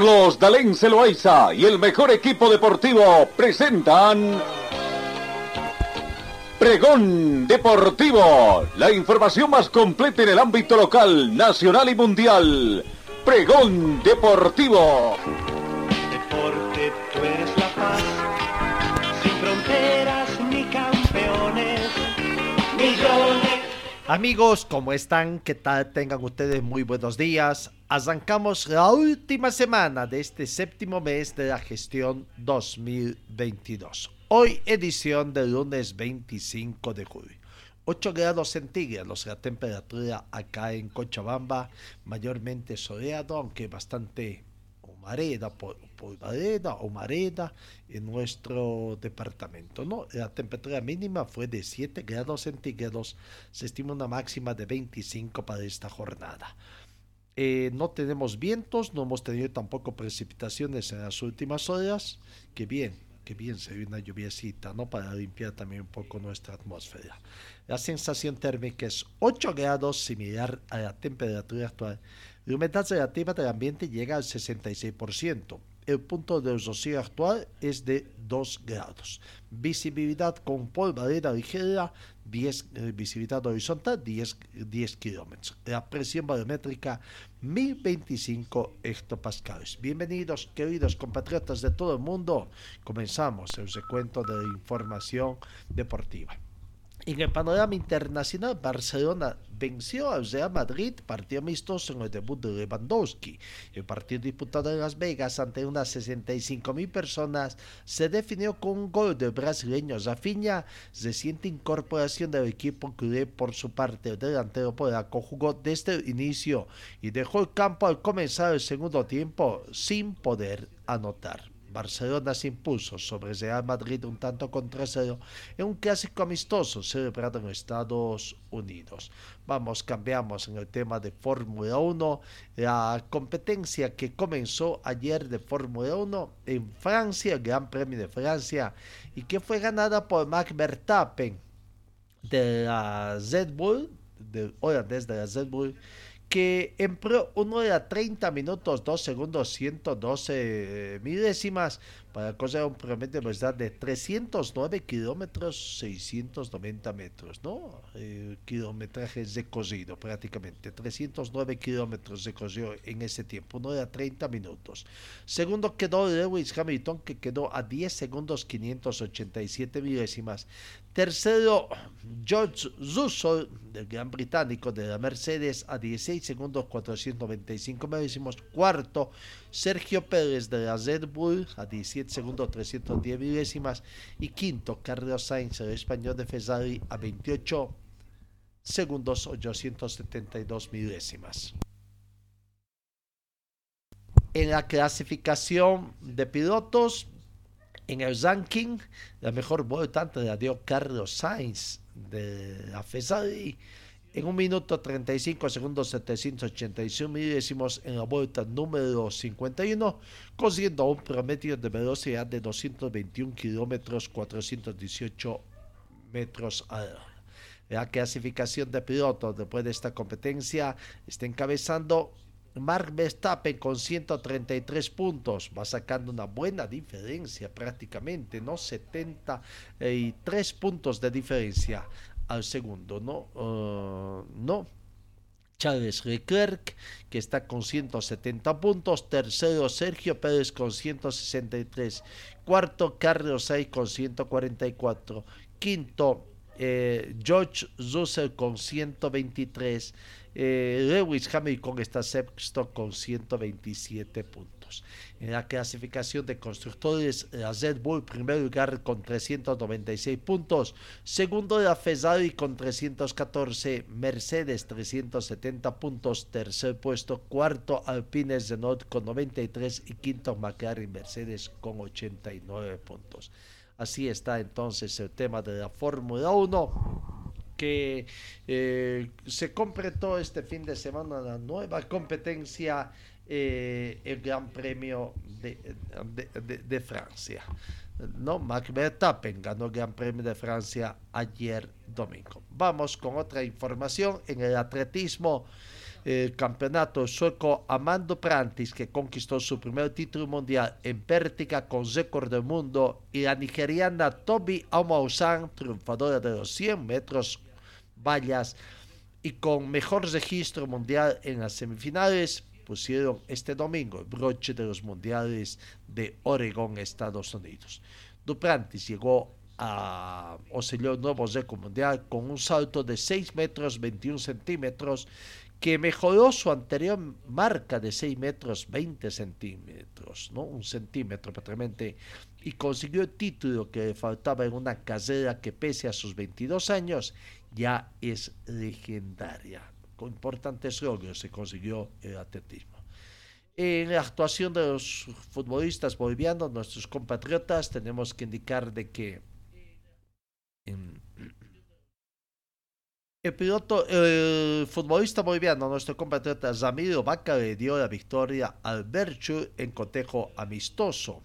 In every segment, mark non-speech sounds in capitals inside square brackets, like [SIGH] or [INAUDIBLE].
Carlos Dalén Celoaiza y el mejor equipo deportivo presentan Pregón Deportivo, la información más completa en el ámbito local, nacional y mundial. Pregón Deportivo. Deporte, tú eres la paz, sin fronteras ni campeones, millones. Amigos, ¿cómo están? ¿Qué tal? Tengan ustedes muy buenos días. Arrancamos la última semana de este séptimo mes de la gestión 2022. Hoy edición del lunes 25 de julio. 8 grados centígrados la temperatura acá en Cochabamba, mayormente soleado, aunque bastante humareda, o humareda en nuestro departamento. La temperatura mínima fue de 7 grados centígrados, se estima una máxima de 25 para esta jornada. Eh, no tenemos vientos, no hemos tenido tampoco precipitaciones en las últimas horas. Que bien, que bien se ve una lluviecita, ¿no? Para limpiar también un poco nuestra atmósfera. La sensación térmica es 8 grados, similar a la temperatura actual. La humedad relativa del ambiente llega al 66%. El punto de rocío actual es de 2 grados. Visibilidad con polvareda ligera 10, eh, visibilidad horizontal 10, 10 kilómetros. La presión barométrica 1025 hectopascales. Bienvenidos, queridos compatriotas de todo el mundo. Comenzamos el recuento de información deportiva. En el panorama internacional, Barcelona venció al Real Madrid, partido amistoso en el debut de Lewandowski. El partido disputado en Las Vegas ante unas 65 mil personas se definió con un gol del brasileño Rafinha, reciente incorporación del equipo culé por su parte. El delantero polaco jugó desde el inicio y dejó el campo al comenzar el segundo tiempo sin poder anotar. Barcelona se impuso sobre Real Madrid un tanto contra cero en un clásico amistoso celebrado en Estados Unidos. Vamos, cambiamos en el tema de Fórmula 1. La competencia que comenzó ayer de Fórmula 1 en Francia, el Gran Premio de Francia, y que fue ganada por Max Verstappen de la Red Bull, del holandés de la Red Bull, que empleó 1 hora 30 minutos, 2 segundos, 112 milésimas para coger un promedio de velocidad de 309 kilómetros, 690 metros, ¿no? El kilometraje recorrido prácticamente, 309 kilómetros recorrió en ese tiempo, 1 hora 30 minutos. Segundo quedó Lewis Hamilton, que quedó a 10 segundos, 587 milésimas. Tercero, George Russell, del Gran Británico de la Mercedes, a 16 segundos 495 milésimos. Cuarto, Sergio Pérez de la Red Bull, a 17 segundos 310 milésimas. Y quinto, Carlos Sainz, el español de Ferrari, a 28 segundos 872 milésimas. En la clasificación de pilotos, en el ranking, la mejor vuelta la dio Carlos Sainz de la Ferrari en un minuto 35 segundos 781 milésimos en la vuelta número 51, consiguiendo un promedio de velocidad de 221 kilómetros 418 metros a hora. La clasificación de pilotos después de esta competencia está encabezando Mark Verstappen con 133 puntos va sacando una buena diferencia prácticamente, ¿no? 73 puntos de diferencia al segundo, ¿no? Uh, no. Charles Leclerc, que está con 170 puntos. Tercero, Sergio Pérez con 163. Cuarto, Carlos Sainz con 144. Quinto, eh, George Russell con 123. Eh, Lewis Hamilton está sexto con 127 puntos. En la clasificación de constructores, la Red Bull primer lugar con 396 puntos, segundo la Ferrari con 314, Mercedes 370 puntos, tercer puesto, cuarto Alpine Renault con 93 y quinto McLaren Mercedes con 89 puntos. Así está entonces el tema de la Fórmula 1 que eh, se completó este fin de semana la nueva competencia eh, el Gran Premio de, Francia. No, Max Verstappen ganó el Gran Premio de Francia ayer domingo. Vamos con otra información en el atletismo. El campeonato sueco Amando Prantis, que conquistó su primer título mundial en pértiga con récord del mundo, y la nigeriana Toby Amousan, triunfadora de los 100 metros vallas, y con mejor registro mundial en las semifinales, pusieron este domingo el broche de los mundiales de Oregón, Estados Unidos. Duprantis llegó a selló un nuevo récord mundial con un salto de 6 metros 21 centímetros que mejoró su anterior marca de 6 metros 20 centímetros, ¿no? un centímetro prácticamente, y consiguió el título que le faltaba en una carrera que pese a sus 22 años ya es legendaria con importantes logros se consiguió el atletismo. En la actuación de los futbolistas bolivianos, nuestros compatriotas, tenemos que indicar de que el piloto, el futbolista boliviano, nuestro compatriota Zamiro Vaca, le dio la victoria al Berchu en cotejo amistoso.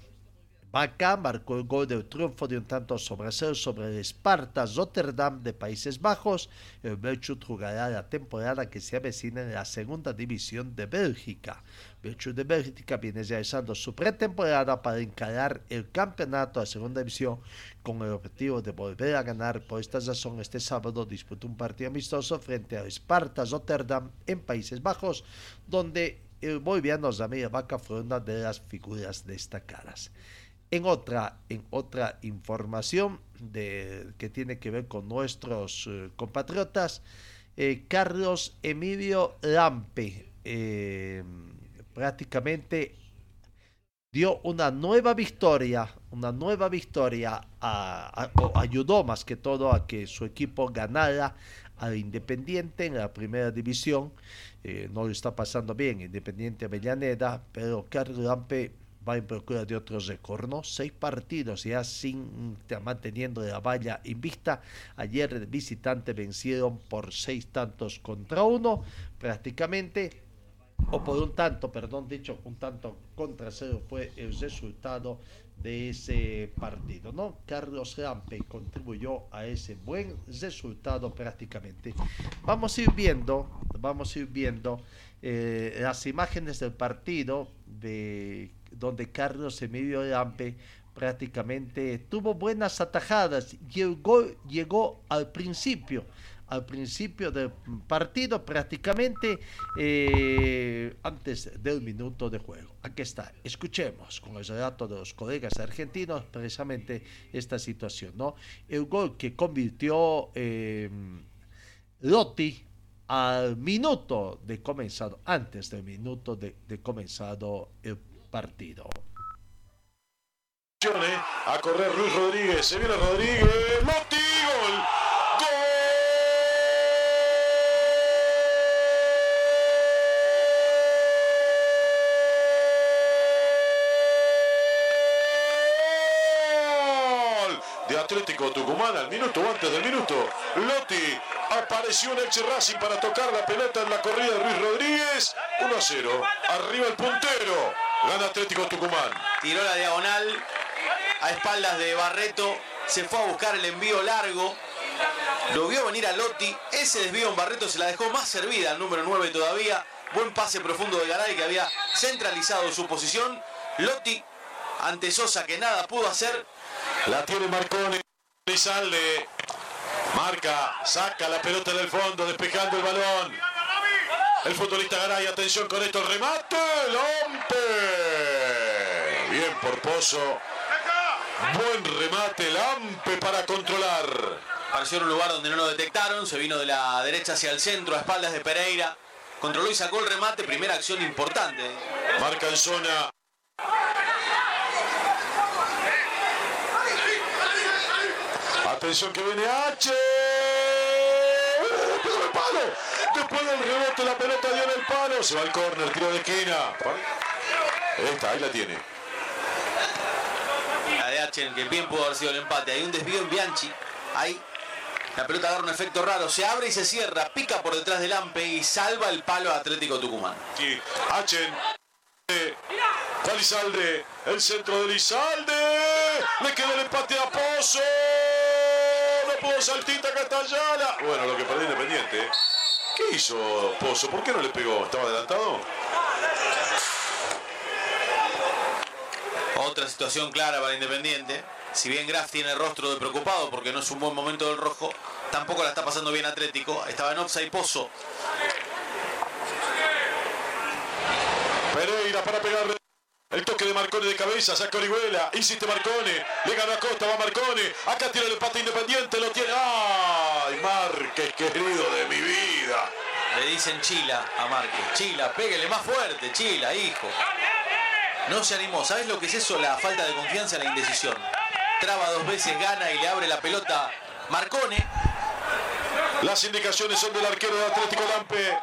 Vaca marcó el gol del triunfo de un tanto sobre sobre el Sparta Rotterdam de Países Bajos. El Belchut jugará la temporada que se avecina en la segunda división de Bélgica. Belchut de Bélgica viene realizando su pretemporada para encarar el campeonato de segunda división con el objetivo de volver a ganar. Por esta razón, este sábado disputó un partido amistoso frente al Sparta Rotterdam en Países Bajos, donde el boliviano Zamir Vaca fue una de las figuras destacadas. En otra, en otra información de, que tiene que ver con nuestros eh, compatriotas, eh, Carlos Emilio Lampe eh, prácticamente dio una nueva victoria, una nueva victoria, ayudó más que todo a que su equipo ganara al Independiente en la primera división. no le está pasando bien Independiente Avellaneda, pero Carlos Lampe va en procura de otro récord, ¿no? Seis partidos ya sin manteniendo la valla invicta. Ayer de visitante vencieron por seis tantos contra uno, prácticamente, o por un tanto, perdón, dicho, un tanto contra cero fue el resultado de ese partido, ¿no? Carlos Rampe contribuyó a ese buen resultado prácticamente. Vamos a ir viendo, vamos a ir viendo eh, las imágenes del partido de donde Carlos Emilio Lampe prácticamente tuvo buenas atajadas gol llegó al principio, al principio del partido prácticamente eh, antes del minuto de juego. Aquí está, escuchemos con el relato de los colegas argentinos precisamente esta situación, ¿no? El gol que convirtió eh, Lotti al minuto de comenzado, antes del minuto de, de comenzado el partido. A correr Luis Rodríguez, se viene Rodríguez, Lotti, gol. Gol de Atlético Tucumán al minuto antes del minuto. Lotti apareció en el Racing para tocar la pelota en la corrida de Luis Rodríguez. 1 a 0. Arriba el puntero. Gana Atlético Tucumán. Tiró la diagonal a espaldas de Barreto. Se fue a buscar el envío largo. Lo vio venir a Lotti. Ese desvío en Barreto se la dejó más servida al número 9 todavía. Buen pase profundo de Garay que había centralizado su posición. Lotti ante Sosa que nada pudo hacer. La tiene Marconi. Salde. Marca, saca la pelota del fondo, despejando el balón. El futbolista Garay, atención con esto, remate, Lampe. Bien por Pozo. Buen remate, Lampe para controlar. Apareció en un lugar donde no lo detectaron, se vino de la derecha hacia el centro, a espaldas de Pereira. Controló y sacó el remate, primera acción importante. Marca en zona. Atención que viene H. Palo. Después del rebote la pelota dio en el palo. Se va al córner, tiro de esquina. Está, ahí la tiene. La de H, que bien pudo haber sido el empate. Hay un desvío en Bianchi. Ahí la pelota agarra un efecto raro. Se abre y se cierra. Pica por detrás del Ampe y salva el palo a Atlético Tucumán. Sí, H. Va Lizalde, el centro de Lizalde, le queda el empate a Pozo, pudo saltita Castellana. Bueno, lo que perdió Independiente. ¿Qué hizo Pozo? ¿Por qué no le pegó? ¿Estaba adelantado? Otra situación clara para Independiente. Si bien Graf tiene el rostro de preocupado porque no es un buen momento del rojo, tampoco la está pasando bien Atlético. Estaba en offside Pozo. Pereira para pegarle. El toque de Marcone de cabeza, saca Orihuela, insiste Marcone, le gana a Costa, va Marcone, acá tiene el empate independiente, lo tiene. ¡Ay, Márquez, querido de mi vida! Le dicen Chila a Márquez. Chila, pégale más fuerte, Chila, hijo. No se animó. ¿Sabes lo que es eso? La falta de confianza, la indecisión. Traba dos veces, gana y le abre la pelota Marcone. Las indicaciones son del arquero de Atlético Lampe.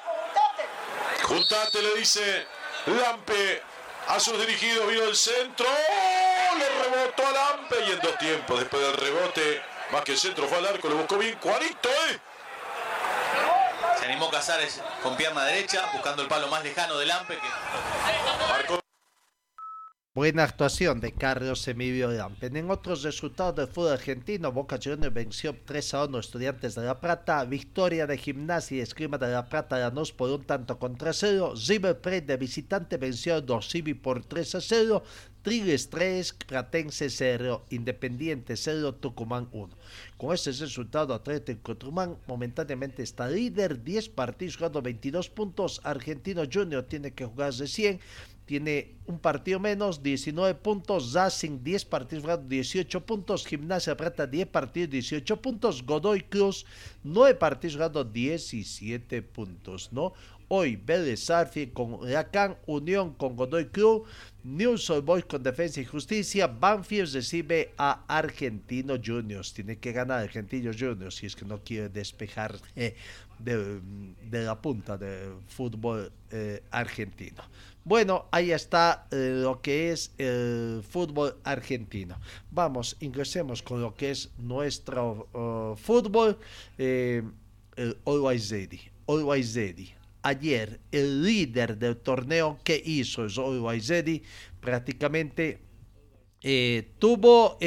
Juntate, le dice Lampe a sus dirigidos, vino el centro. ¡Oh! Le rebotó a Lampe y en dos tiempos, después del rebote, más que el centro fue al arco, le buscó bien. Cuarito, ¿eh? Se animó Casares con pierna derecha, buscando el palo más lejano del Ampe. Que... Marcó Buena actuación de Carlos Emilio Lampen. En otros resultados del fútbol argentino, Boca Juniors venció 3 a 1 Estudiantes de La Plata, victoria de Gimnasia y Esgrima de La Plata Lanús por un tanto contra cero, River Plate de visitante venció a Dosivi por 3 a 0, Tigres 3, Platense 0, Independiente 0, Tucumán 1. Con este resultado, Atlético Tucumán momentáneamente está líder, 10 partidos jugando 22 puntos, Argentino Junior tiene que jugar de 100, tiene un partido menos, 19 puntos. Racing 10 partidos, 18 puntos. Gimnasia Plata 10 partidos, 18 puntos. Godoy Cruz 9 partidos, jugando 17 puntos, ¿no? Hoy Vélez Sarfi con Huracán, Unión con Godoy Cruz, News Old Boys con Defensa y Justicia, Banfield recibe a Argentino Juniors. Tiene que ganar Argentino Juniors si es que no quiere despejar eh, de, de, la punta del fútbol eh, argentino. Bueno, ahí está eh, lo que es el fútbol argentino. Vamos, ingresemos con lo que es nuestro uh, fútbol. Eh, Always Ready. Always Ready. Ayer, el líder del torneo que hizo el Always Ready prácticamente eh, tuvo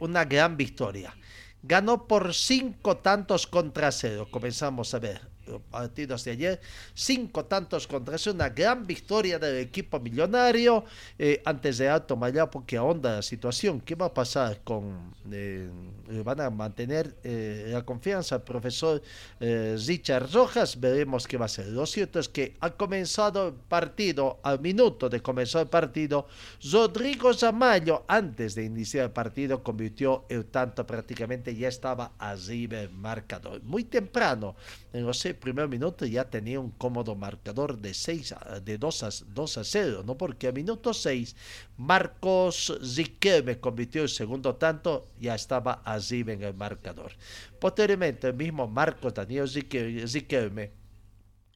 una gran victoria. Ganó por cinco tantos contra cero. Comenzamos a ver partidos de ayer, cinco tantos contra es una gran victoria del equipo millonario. Eh, antes de Alto Mayapo que ahonda la situación, ¿qué va a pasar con, eh, van a mantener eh, la confianza al profesor eh, Richard Rojas? Veremos qué va a ser. Lo cierto es que ha comenzado el partido, al minuto de comenzar el partido, Rodrigo Zamayo, antes de iniciar el partido, convirtió el tanto prácticamente, ya estaba arriba el marcador. Muy temprano, en los primer minuto ya tenía un cómodo marcador de 6 de 2 a, 2 a 0, ¿no? Porque a minuto 6 Marcos Ziquelme convirtió el segundo tanto, ya estaba arriba en el marcador. Posteriormente el mismo Marcos Daniel Ziquelme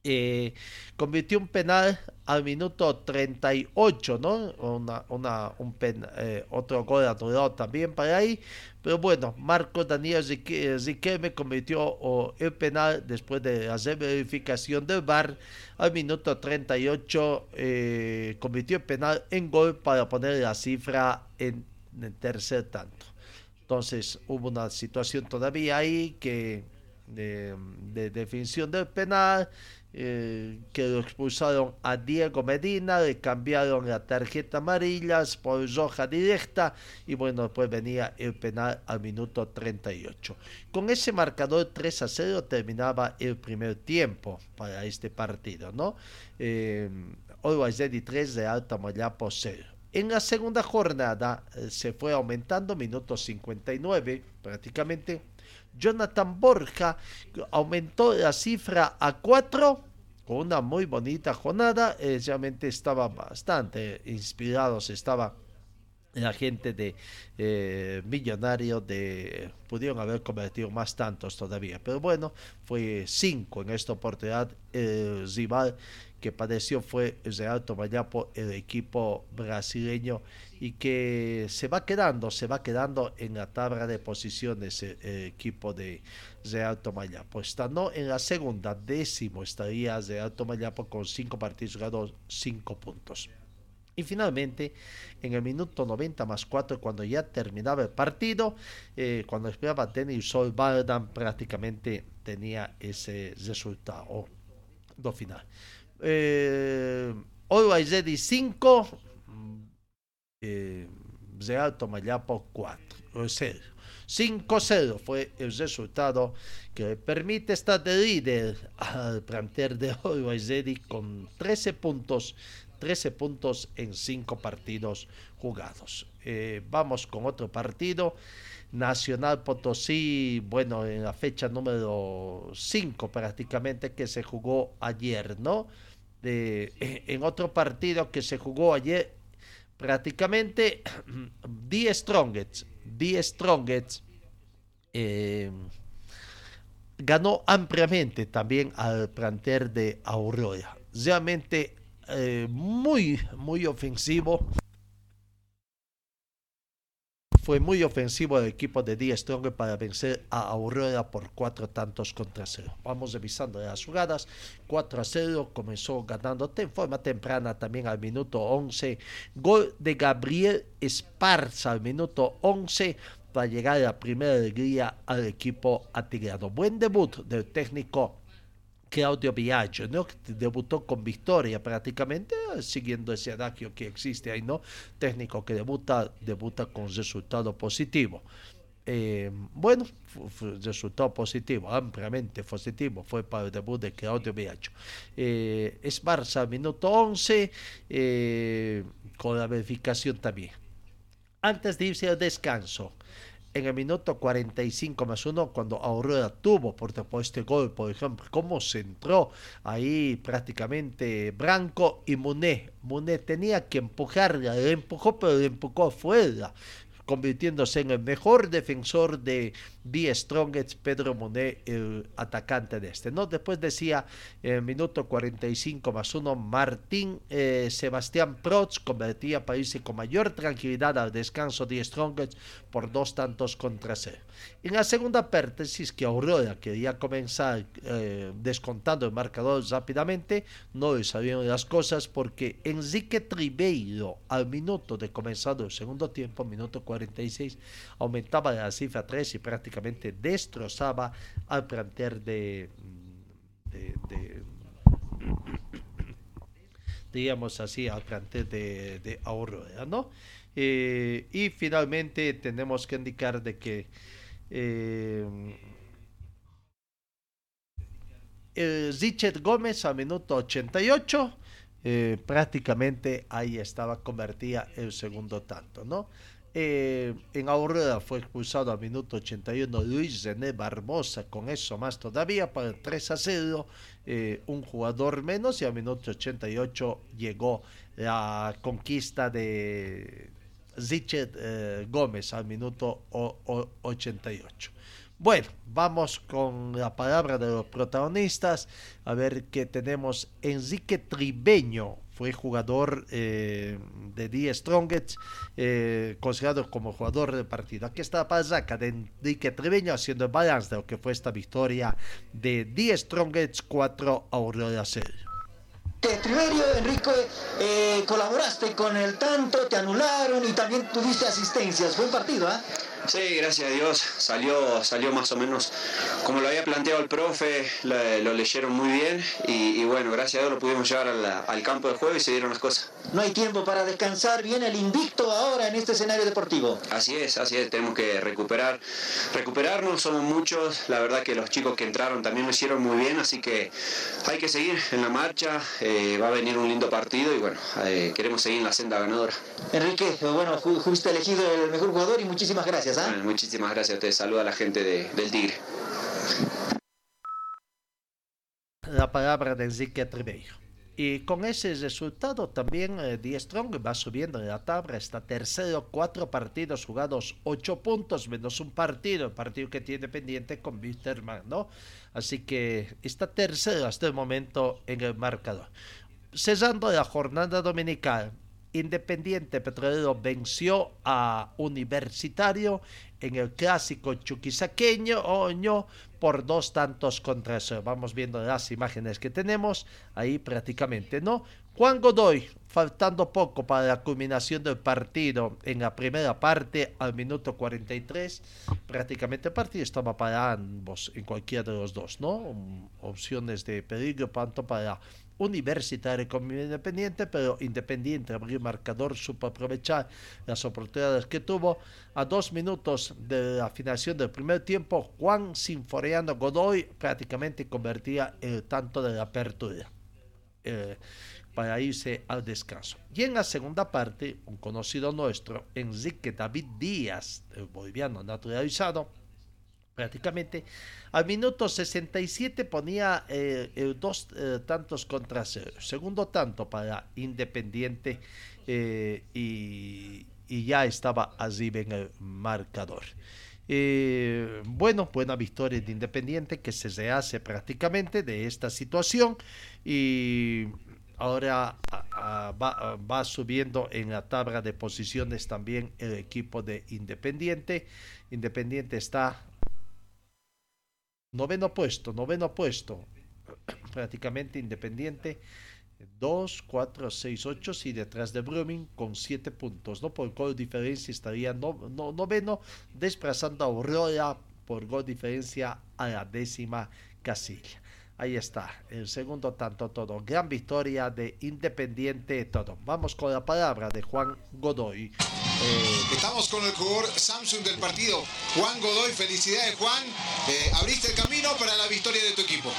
eh, convirtió un penal al minuto 38, ¿no? Una, una, un pen, eh, otro gol anulado también para ahí. Pero bueno, Marcos Daniel Riquelme convirtió oh, el penal después de hacer verificación del VAR. Al minuto 38 eh, convirtió el penal en gol para poner la cifra en el tercer tanto. Entonces hubo una situación todavía ahí que de, de definición del penal eh, que lo expulsaron a Diego Medina, le cambiaron la tarjeta amarilla por roja directa y bueno, después venía el penal al minuto 38. Con ese marcador 3 a 0 terminaba el primer tiempo para este partido, ¿no? Eh, Always Ready 3 de Alta Mayapo 0. En la segunda jornada eh, se fue aumentando, minuto 59 prácticamente Jonathan Borja aumentó la cifra a 4 con una muy bonita jornada. Eh, realmente estaba bastante inspirados, estaba la gente de eh, Millonario de pudieron haber convertido más tantos todavía pero bueno fue 5 en esta oportunidad el rival que padeció fue Real Tomayapo el equipo brasileño y que se va quedando se va quedando en la tabla de posiciones el, el equipo de Real Tomayapo estando en la segunda décimo estaría Real Tomayapo con 5 partidos jugados 5 puntos y finalmente, en el minuto 90 más 4, cuando ya terminaba el partido, eh, cuando esperaba Denis Sol Baldan, prácticamente tenía ese resultado do final. Eh, Always Ready 5, eh, Real Tomayapo 4, 0. 5-0 fue el resultado que permite estar de líder al plantel de Always Ready con 13 puntos 13 puntos en 5 partidos jugados. Eh, vamos con otro partido. Nacional Potosí, bueno, en la fecha número 5 prácticamente que se jugó ayer, ¿no? En otro partido que se jugó ayer, prácticamente [CLEARS THROAT] 10 Strongets, 10 Strongets eh, ganó ampliamente también al planter de Aurora. Realmente eh, muy, muy ofensivo. Fue muy ofensivo el equipo de Die Strong para vencer a Aurora por cuatro tantos contra cero. Vamos revisando las jugadas. 4 a 0 comenzó ganando de forma temprana también al minuto 11. Gol de Gabriel Esparza al minuto 11 para llegar a la primera alegría al equipo atigrado. Buen debut del técnico Claudio Biagio, ¿no? debutó con victoria prácticamente, siguiendo ese adagio que existe ahí, ¿no? Técnico que debuta, debuta con resultado positivo. Eh, bueno, resultado positivo, ampliamente positivo, fue para el debut de Claudio Biagio. Eh, es Barça, minuto 11, eh, con la verificación también. Antes de irse al descanso, en el minuto 45 más uno, cuando Aurora tuvo por este gol, por ejemplo, cómo se entró ahí prácticamente Branco y Muné. Muné tenía que empujarla, le empujó, pero le empujó afuera convirtiéndose en el mejor defensor de The Strongest, Pedro Monet, el atacante de este. ¿no? Después decía, en el minuto 45 más uno, Martín eh, Sebastián Protz convertía a París con mayor tranquilidad al descanso de Strongest por dos tantos contra cero. En la segunda parte, que Aurora quería comenzar eh, descontando el marcador rápidamente, no le salieron las cosas porque Enrique Tribeiro, al minuto de comenzar el segundo tiempo, minuto 46, aumentaba la cifra 3 y prácticamente destrozaba al planter de, digamos así, al plantel de, de Aurora, ¿no? Eh, y finalmente tenemos que indicar de que eh, el Richard Gómez a minuto 88 eh, prácticamente ahí estaba convertida el segundo tanto, ¿no? Eh, en Aurora fue expulsado a minuto 81 Luis René Barbosa, con eso más todavía para el 3 a 0, eh, un jugador menos y a minuto 88 llegó la conquista de Richard eh, Gómez al minuto o, o, 88. Bueno, vamos con la palabra de los protagonistas. A ver qué tenemos. Enrique Tribeño fue jugador eh, de Die Strongets, eh, considerado como jugador de partido. Aquí está pasaca de Enrique Tribeño haciendo el balance de lo que fue esta victoria de Die Strongets 4 a Aurora 0. Triverio, Enrique, eh, colaboraste con el tanto, te anularon y también tuviste asistencias. Buen partido, ¿ah? ¿eh? Sí, gracias a Dios. Salió, salió más o menos como lo había planteado el profe, lo, lo leyeron muy bien y, y, bueno, gracias a Dios lo pudimos llevar al, al, campo de juego y se dieron las cosas. No hay tiempo para descansar, viene el invicto ahora en este escenario deportivo. Así es, así es, tenemos que recuperar, recuperarnos, somos muchos, la verdad que los chicos que entraron también lo hicieron muy bien, así que hay que seguir en la marcha. eh, va a venir un lindo partido y bueno, eh, queremos seguir en la senda ganadora. Enrique, bueno, fu- fuiste elegido el mejor jugador y muchísimas gracias. ¿Ah? Bueno, muchísimas gracias a ustedes, saluda a la gente de- del Tigre. la palabra de Enrique Tribeiro. Y con ese resultado también eh, Die Strong va subiendo en la tabla, está tercero, cuatro partidos jugados, ocho puntos menos un partido, el partido que tiene pendiente con Wisterman, ¿no? Así que está tercero hasta el momento en el marcador. Cesando la jornada dominical, Independiente Petrolero venció a Universitario en el clásico chuquisaqueño Oño por dos tantos contra cero. Vamos viendo las imágenes que tenemos ahí prácticamente, ¿no? Juan Godoy, faltando poco para la culminación del partido en la primera parte, al minuto 43, prácticamente el partido estaba para ambos, en cualquiera de los dos, ¿no? Opciones de peligro tanto para Universitario como Independiente, pero Independiente abrió marcador, supo aprovechar las oportunidades que tuvo. A dos minutos de la finalización del primer tiempo, Juan Sinforeano Godoy prácticamente convertía el tanto de la apertura. Eh, para irse al descanso. Y en la segunda parte, un conocido nuestro, Enrique David Díaz, el boliviano naturalizado, prácticamente al minuto 67 ponía eh, el dos eh, tantos contra cero. Segundo tanto para Independiente eh, y, ya estaba allí en el marcador. Eh, bueno, buena victoria de Independiente que se rehace prácticamente de esta situación y ahora va subiendo en la tabla de posiciones también el equipo de Independiente. Independiente está noveno puesto, noveno puesto, [CLEARS THROAT] prácticamente Independiente. 2, 4, 6, 8 y detrás de Brumming con 7 puntos, ¿no? Por gol diferencia estaría no, no- noveno, desplazando a Aurora por gol diferencia a la décima casilla. Ahí está, el segundo tanto todo. Gran victoria de Independiente todo. Vamos con la palabra de Juan Godoy. Eh, Estamos con el jugador Samsung del partido, Juan Godoy. Felicidades, Juan. Eh, abriste el camino para la victoria de tu equipo.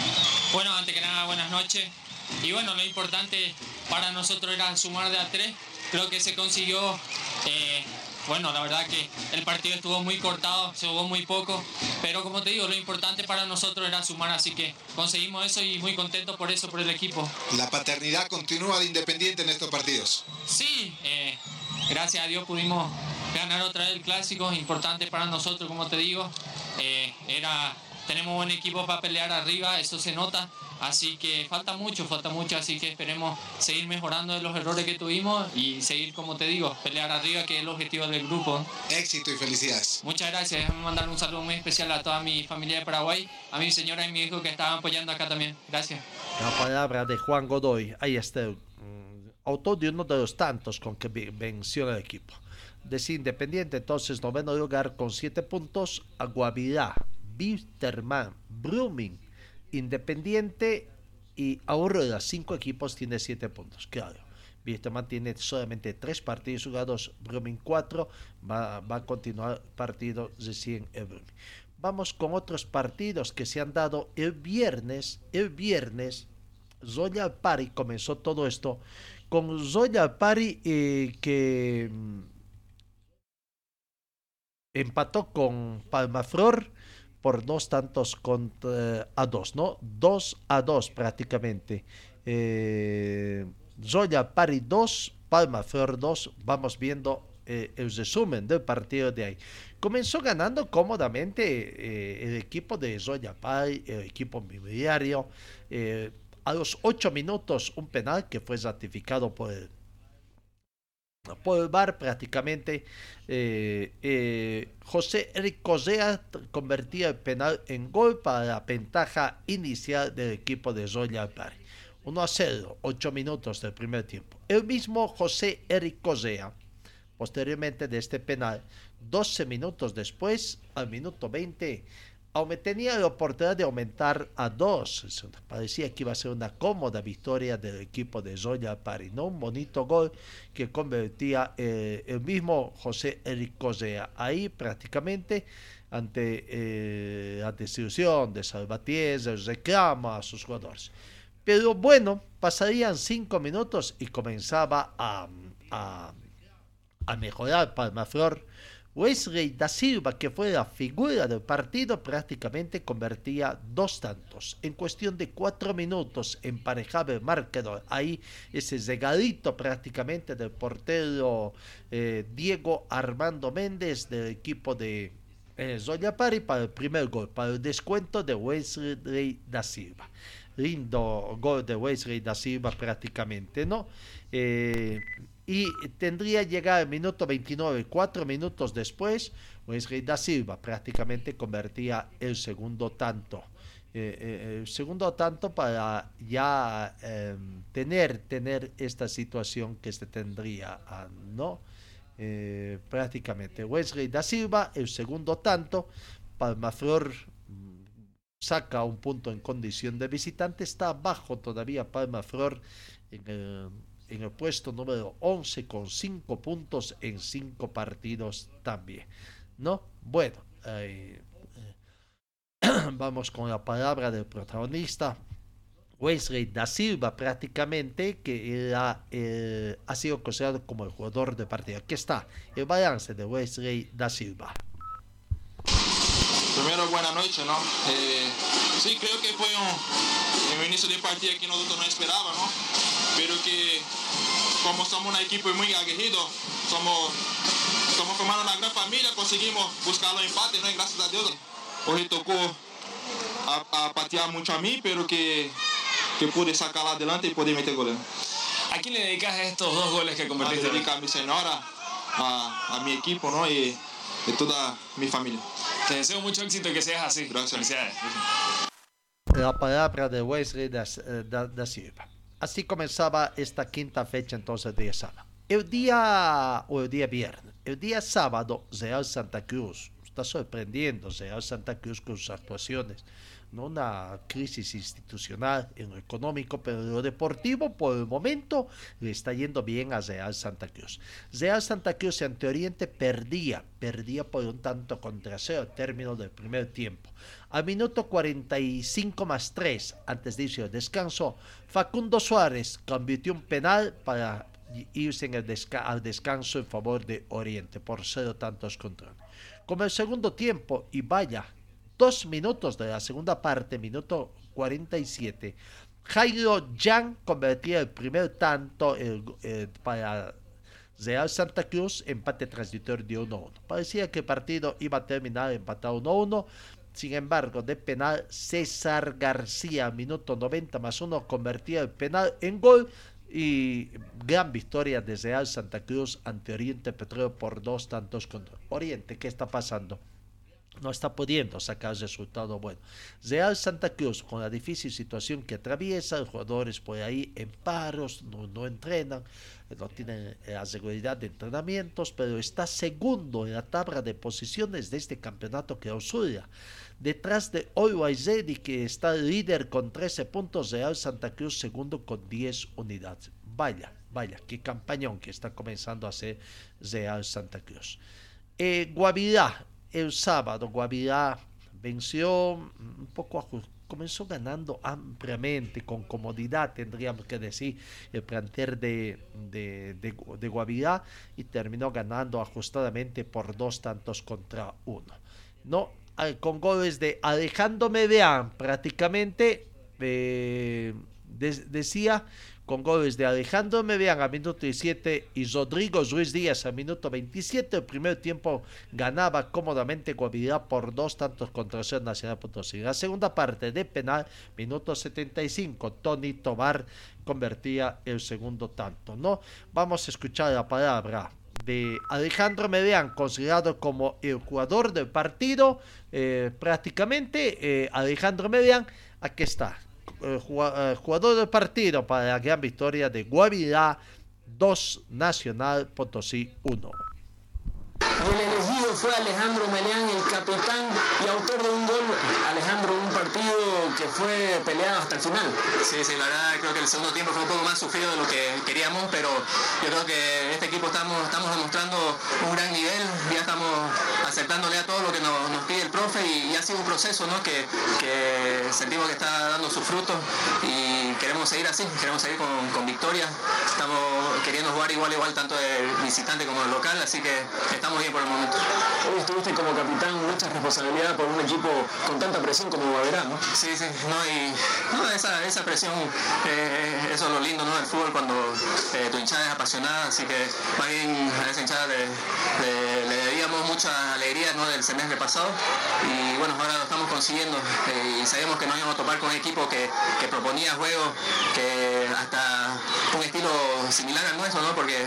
Bueno, antes que nada, buenas noches. Y bueno, lo importante para nosotros era sumar de a tres. Creo que se consiguió. eh, bueno, la verdad que el partido estuvo muy cortado, se jugó muy poco. Pero como te digo, lo importante para nosotros era sumar. Así que conseguimos eso y muy contento por eso, por el equipo. La paternidad continúa de Independiente en estos partidos. Sí, eh, gracias a Dios pudimos ganar otra vez el clásico, importante para nosotros, como te digo. Eh, era, tenemos buen equipo para pelear arriba, eso se nota. Así que falta mucho, falta mucho, así que esperemos seguir mejorando de los errores que tuvimos y seguir, como te digo, pelear arriba, que es el objetivo del grupo. Éxito y felicidades. Muchas gracias, déjame mandar un saludo muy especial a toda mi familia de Paraguay, a mi señora y mi hijo que estaban apoyando acá también. Gracias. La palabra de Juan Godoy. Ahí está el mm, autor de uno de los tantos con que venció el equipo. De Independiente, entonces, noveno lugar con siete puntos. Aguavirá, Bisterman, Brumming, Independiente y Aurora. Cinco equipos tiene siete puntos, claro. Bisterman tiene solamente tres partidos jugados, Brumming cuatro. Va, va a continuar partido recién el Brumming. Vamos con otros partidos que se han dado el viernes. El viernes, Royal Party comenzó todo esto con Royal Party eh, que mm, empató con Palmaflor por dos tantos contra, a dos, ¿no? Dos a dos prácticamente. Eh, Royal Party 2, Palmaflor 2. Vamos viendo eh, el resumen del partido de ahí. Comenzó ganando cómodamente eh, el equipo de Royal Party, el equipo inmobiliario. eh, a los ocho minutos, un penal que fue ratificado por el por VAR prácticamente eh, eh, José Eric Cosea convertía el penal en gol para la ventaja inicial del equipo de Royal Party 1 a 0, 8 minutos del primer tiempo. El mismo José Eric Cosea posteriormente de este penal 12 minutos después al minuto 20 aume- tenía la oportunidad de aumentar a dos. Parecía que iba a ser una cómoda victoria del equipo de Royal Party, ¿no? Un bonito gol que convertía eh, el mismo José Eric Cosea. Ahí prácticamente ante eh, la desilusión de Salvatierra, el reclamo a sus jugadores. Pero bueno, pasarían cinco minutos y comenzaba a, a, a mejorar Palmaflor. Wesley da Silva, que fue la figura del partido, prácticamente convertía dos tantos. En cuestión de cuatro minutos emparejaba el marcador. Ahí ese regalito prácticamente del portero eh, Diego Armando Méndez del equipo de eh, Zoya Pari para el primer gol, para el descuento de Wesley da Silva lindo gol de Wesley da Silva prácticamente, ¿no? Eh, y tendría llegar el minuto 29, cuatro minutos después, Wesley da Silva prácticamente convertía el segundo tanto. Eh, eh, el segundo tanto para ya em, tener, tener esta situación que se tendría, ah, ¿no? prácticamente Wesley da Silva, el segundo tanto, Palmaflor saca un punto en condición de visitante, está abajo todavía Palma Flor en el, en el puesto número 11 con 5 puntos en 5 partidos también. ¿No? Bueno, eh, [CLEARS THROAT] vamos con la palabra del protagonista. Wesley da Silva prácticamente que era, eh, ha sido considerado como el jugador de partido. Aquí está el balance de Wesley da Silva. Primero, buena noche, ¿no? Eh, sí, creo que fue un, inicio de partida que nosotros no esperábamos, ¿no? Pero que como somos un equipo muy aguerrido, somos, somos formando una gran familia, conseguimos buscar los empates, ¿no? Y gracias a Dios, hoy tocó a, a patear mucho a mí, pero que, que pude sacarla adelante y poder meter goles. ¿A quién le dedicas estos dos goles que convertiste? A mi señora, a, a mi equipo, ¿no? Y, de toda mi familia. Te deseo mucho éxito y que seas así. Gracias. Felicidades. La palabra de Wesley da, da, Silva. Así comenzaba esta quinta fecha entonces de sábado. El día, o el día viernes, el día sábado, Real Santa Cruz, está sorprendiendo Real Santa Cruz con sus actuaciones no una crisis institucional en lo económico, pero en lo deportivo por el momento le está yendo bien a Real Santa Cruz. Real Santa Cruz ante Oriente perdía, perdía por un tanto contra cero término del primer tiempo. Al minuto 45 más 3, antes de irse al descanso, Facundo Suárez convirtió un penal para irse en el al descanso en favor de Oriente por cero tantos contra Como el segundo tiempo, y vaya dos minutos de la segunda parte, minuto 47, Jairo Jan convertía el primer tanto para Real Santa Cruz, empate transitorio de 1-1. Parecía que el partido iba a terminar empatado 1-1. Sin embargo, de penal, César García, minuto 90 más 1, convertía el penal en gol y gran victoria de Real Santa Cruz ante Oriente Petróleo por dos tantos contra Oriente. ¿Qué está pasando? No está pudiendo sacar resultado bueno. Real Santa Cruz, con la difícil situación que atraviesa, los jugadores por ahí en paros, no, entrenan, no tienen la seguridad de entrenamientos, pero está segundo en la tabla de posiciones de este campeonato que clausura. Detrás de Oiwaizedi, que está líder con 13 puntos, Real Santa Cruz segundo con 10 unidades. Vaya, vaya, qué campañón que está comenzando a hacer Real Santa Cruz. Eh, Guavirá, el sábado Guavirá venció un poco comenzó ganando ampliamente, con comodidad, tendríamos que decir, el planter de, de, Guavirá y terminó ganando ajustadamente por dos tantos contra uno. ¿no? Con goles de Alejandro Medeán, prácticamente eh, decía con goles de Alejandro Median a minuto 17 y Rodrigo Ruiz Díaz a minuto 27. El primer tiempo ganaba cómodamente Guavirá por dos tantos contra el Nacional Potosí. La segunda parte de penal, minuto 75, Tony Tobar convertía el segundo tanto. ¿no? Vamos a escuchar la palabra de Alejandro Median, considerado como el jugador del partido, eh, prácticamente eh, Alejandro Median, aquí está, jugador del partido para la gran victoria de Guavirá 2 Nacional Potosí 1. El elegido fue Alejandro Meleán, el capitán y autor de un gol. Alejandro, un partido que fue peleado hasta el final. Sí, sí, la verdad creo que el segundo tiempo fue un poco más sufrido de lo que queríamos, pero yo creo que este equipo estamos, estamos demostrando un gran nivel, ya estamos aceptándole a todo lo que nos, pide el profe y, y, ha sido un proceso ¿no? que, que, sentimos que está dando sus frutos y queremos seguir así, queremos seguir con, con victoria, estamos queriendo jugar igual igual tanto de visitante como de local, así que estamos bien Hoy estuviste como capitán, mucha responsabilidad por un equipo con tanta presión como Baverá, ¿no? Sí, sí, no, y esa, esa presión, eh, eso es lo lindo ¿no? del fútbol cuando eh, tu hinchada es apasionada, así que más bien a esa hinchada le, le, le debíamos mucha alegría ¿no? del semestre pasado y bueno, ahora lo estamos consiguiendo eh, y sabemos que nos íbamos a topar con un equipo que, que proponía juego, que hasta un estilo similar al nuestro, ¿no? porque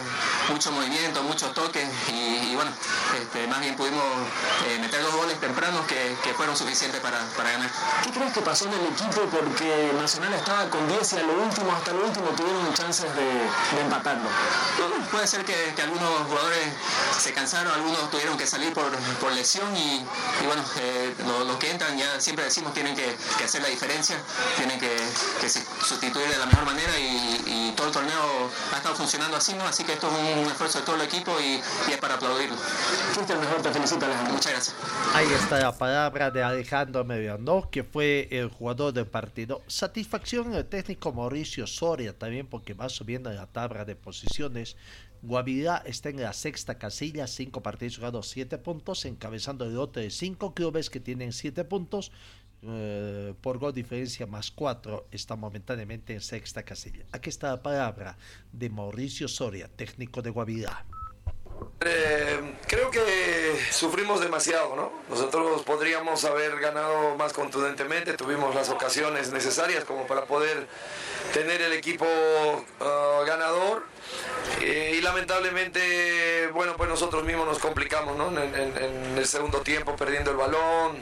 mucho movimiento, muchos toques y bueno, este, más bien pudimos eh, meter dos goles tempranos que, que fueron suficientes para, para, ganar. ¿Qué crees que pasó en el equipo? Porque Nacional estaba con 10 y a lo último, hasta lo último tuvieron chances de, de empatarlo. No, puede ser que, que, algunos jugadores se cansaron, algunos tuvieron que salir por, por lesión y, y bueno, eh, los lo que entran ya siempre decimos tienen que, que hacer la diferencia, tienen que, sustituir de la mejor manera y, y, todo el torneo ha estado funcionando así, ¿no? Así que esto es un esfuerzo de todo el equipo y, y es para aplaudirlo. Fuiste el mejor, te felicito Alejandro. Muchas gracias. Ahí está la palabra de Alejandro Mediano, que fue el jugador del partido. Satisfacción el técnico Mauricio Soria también porque va subiendo en la tabla de posiciones. Guavirá está en la sexta casilla, cinco partidos jugados, siete puntos, encabezando el lote de cinco clubes que tienen siete puntos. Eh, por gol diferencia más cuatro está momentáneamente en sexta casilla. Aquí está la palabra de Mauricio Soria, técnico de Guavirá. Eh, creo que sufrimos demasiado, ¿no? Nosotros podríamos haber ganado más contundentemente, tuvimos las ocasiones necesarias como para poder tener el equipo uh, ganador eh, y lamentablemente, bueno, pues nosotros mismos nos complicamos, ¿no? En, en, en el segundo tiempo perdiendo el balón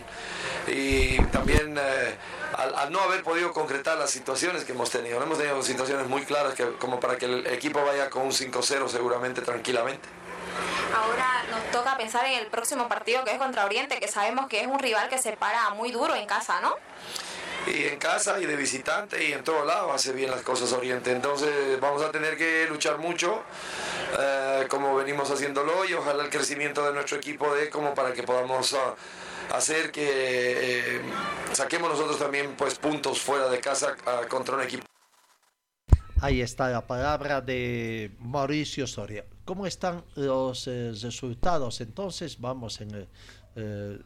y también eh, al, al, no haber podido concretar las situaciones que hemos tenido. Hemos tenido situaciones muy claras que, como para que el equipo vaya con un 5-0 seguramente tranquilamente. Ahora nos toca pensar en el próximo partido que es contra Oriente, que sabemos que es un rival que se para muy duro en casa, ¿no? y en casa y de visitante y en todo lado hace bien las cosas Oriente. Entonces vamos a tener que luchar mucho eh, como venimos haciéndolo y ojalá el crecimiento de nuestro equipo de como para que podamos uh, hacer que eh, saquemos nosotros también pues puntos fuera de casa uh, contra un equipo. Ahí está la palabra de Mauricio Soria. ¿Cómo están los eh, resultados? Entonces vamos en el... Eh,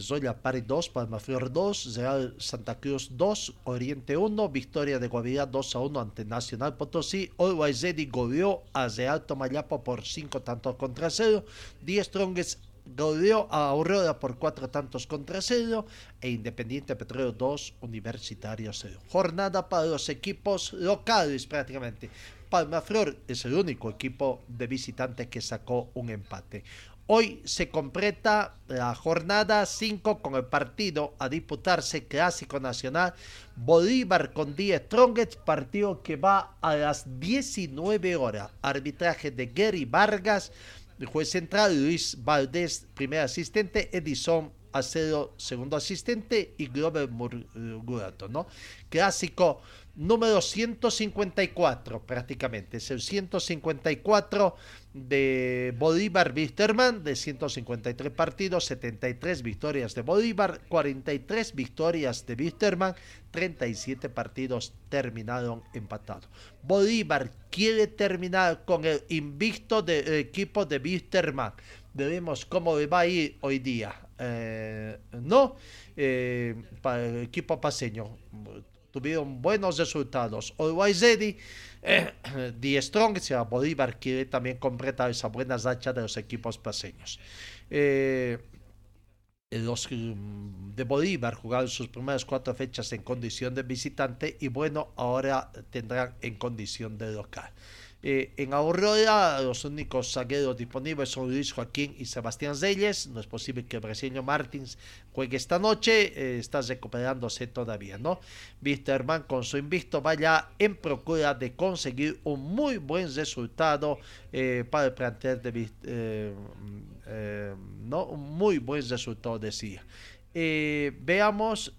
Zoya Pari 2, Palmaflor 2, Real Santa Cruz 2, Oriente 1, victoria de Guavirá 2 a 1 ante Nacional Potosí. Always Ready goleó a Real Tomayapo por 5 tantos contra 0. Die Strongest goleó a Aurora por 4 tantos contra 0 e Independiente Petróleo 2, Universitario 0. Jornada para los equipos locales prácticamente. Palmaflor es el único equipo de visitante que sacó un empate. Hoy se completa la jornada 5 con el partido a disputarse Clásico Nacional Bolívar con 10 Strongest, partido que va a las 19 horas. Arbitraje de Gary Vargas, juez central Luis Valdés, primer asistente, Edison Acedo, segundo asistente y Glover Murgurato, ¿no? Clásico número 154 prácticamente, es el 154 de Bolívar Wisterman de 153 partidos, 73 victorias de Bolívar, 43 victorias de Wisterman, 37 partidos terminaron empatados. Bolívar quiere terminar con el invicto del equipo de Wisterman. Veremos cómo va a ir hoy día. Eh, no, eh, para el equipo paseño tuvieron buenos resultados. Always Ready, eh, [CLEARS THROAT] The Strong, sea, Bolívar quiere también completar esa buena racha de los equipos paseños. Eh, los de Bolívar jugaron sus primeras cuatro fechas en condición de visitante y bueno, ahora tendrán en condición de local. Eh, en Aurora, los únicos zagueros disponibles son Luis Joaquín y Sebastián Zeyes. No es posible que el brasileño Martins juegue esta noche. Eh, está recuperándose todavía, ¿no? Wisterman con su invicto vaya en procura de conseguir un muy buen resultado eh, para el plantel de, eh, ¿no? Un muy buen resultado, decía. Veamos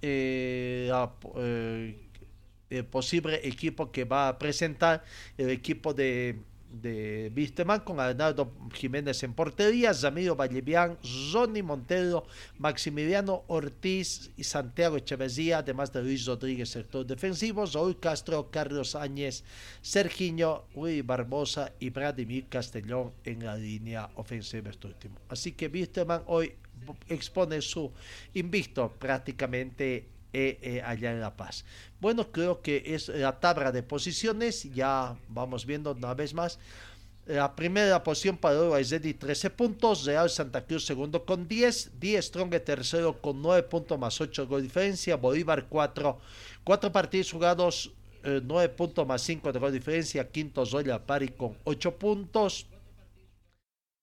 el posible equipo que va a presentar el equipo de, de Wisterman con Arnaldo Jiménez en portería, Zamiro Vallevián, Johnny Montero, Maximiliano Ortiz y Santiago Echeverría, además de Luis Rodríguez, sector defensivo, Raúl Castro, Carlos Áñez, Sergiño, Luis Barbosa y Vladimir Castellón en la línea ofensiva este último. Así que Wisterman hoy expone su invicto prácticamente eh, eh, allá en La Paz. Bueno, creo que es la tabla de posiciones, ya vamos viendo una vez más. La primera posición para Uruguay Zeddy 13 puntos, Real Santa Cruz segundo con 10, 10 Strong tercero con 9 puntos más 8 gol diferencia, Bolívar 4, 4 partidos jugados, eh, 9 puntos más 5 de gol diferencia, quinto Zoya Pari con 8 puntos,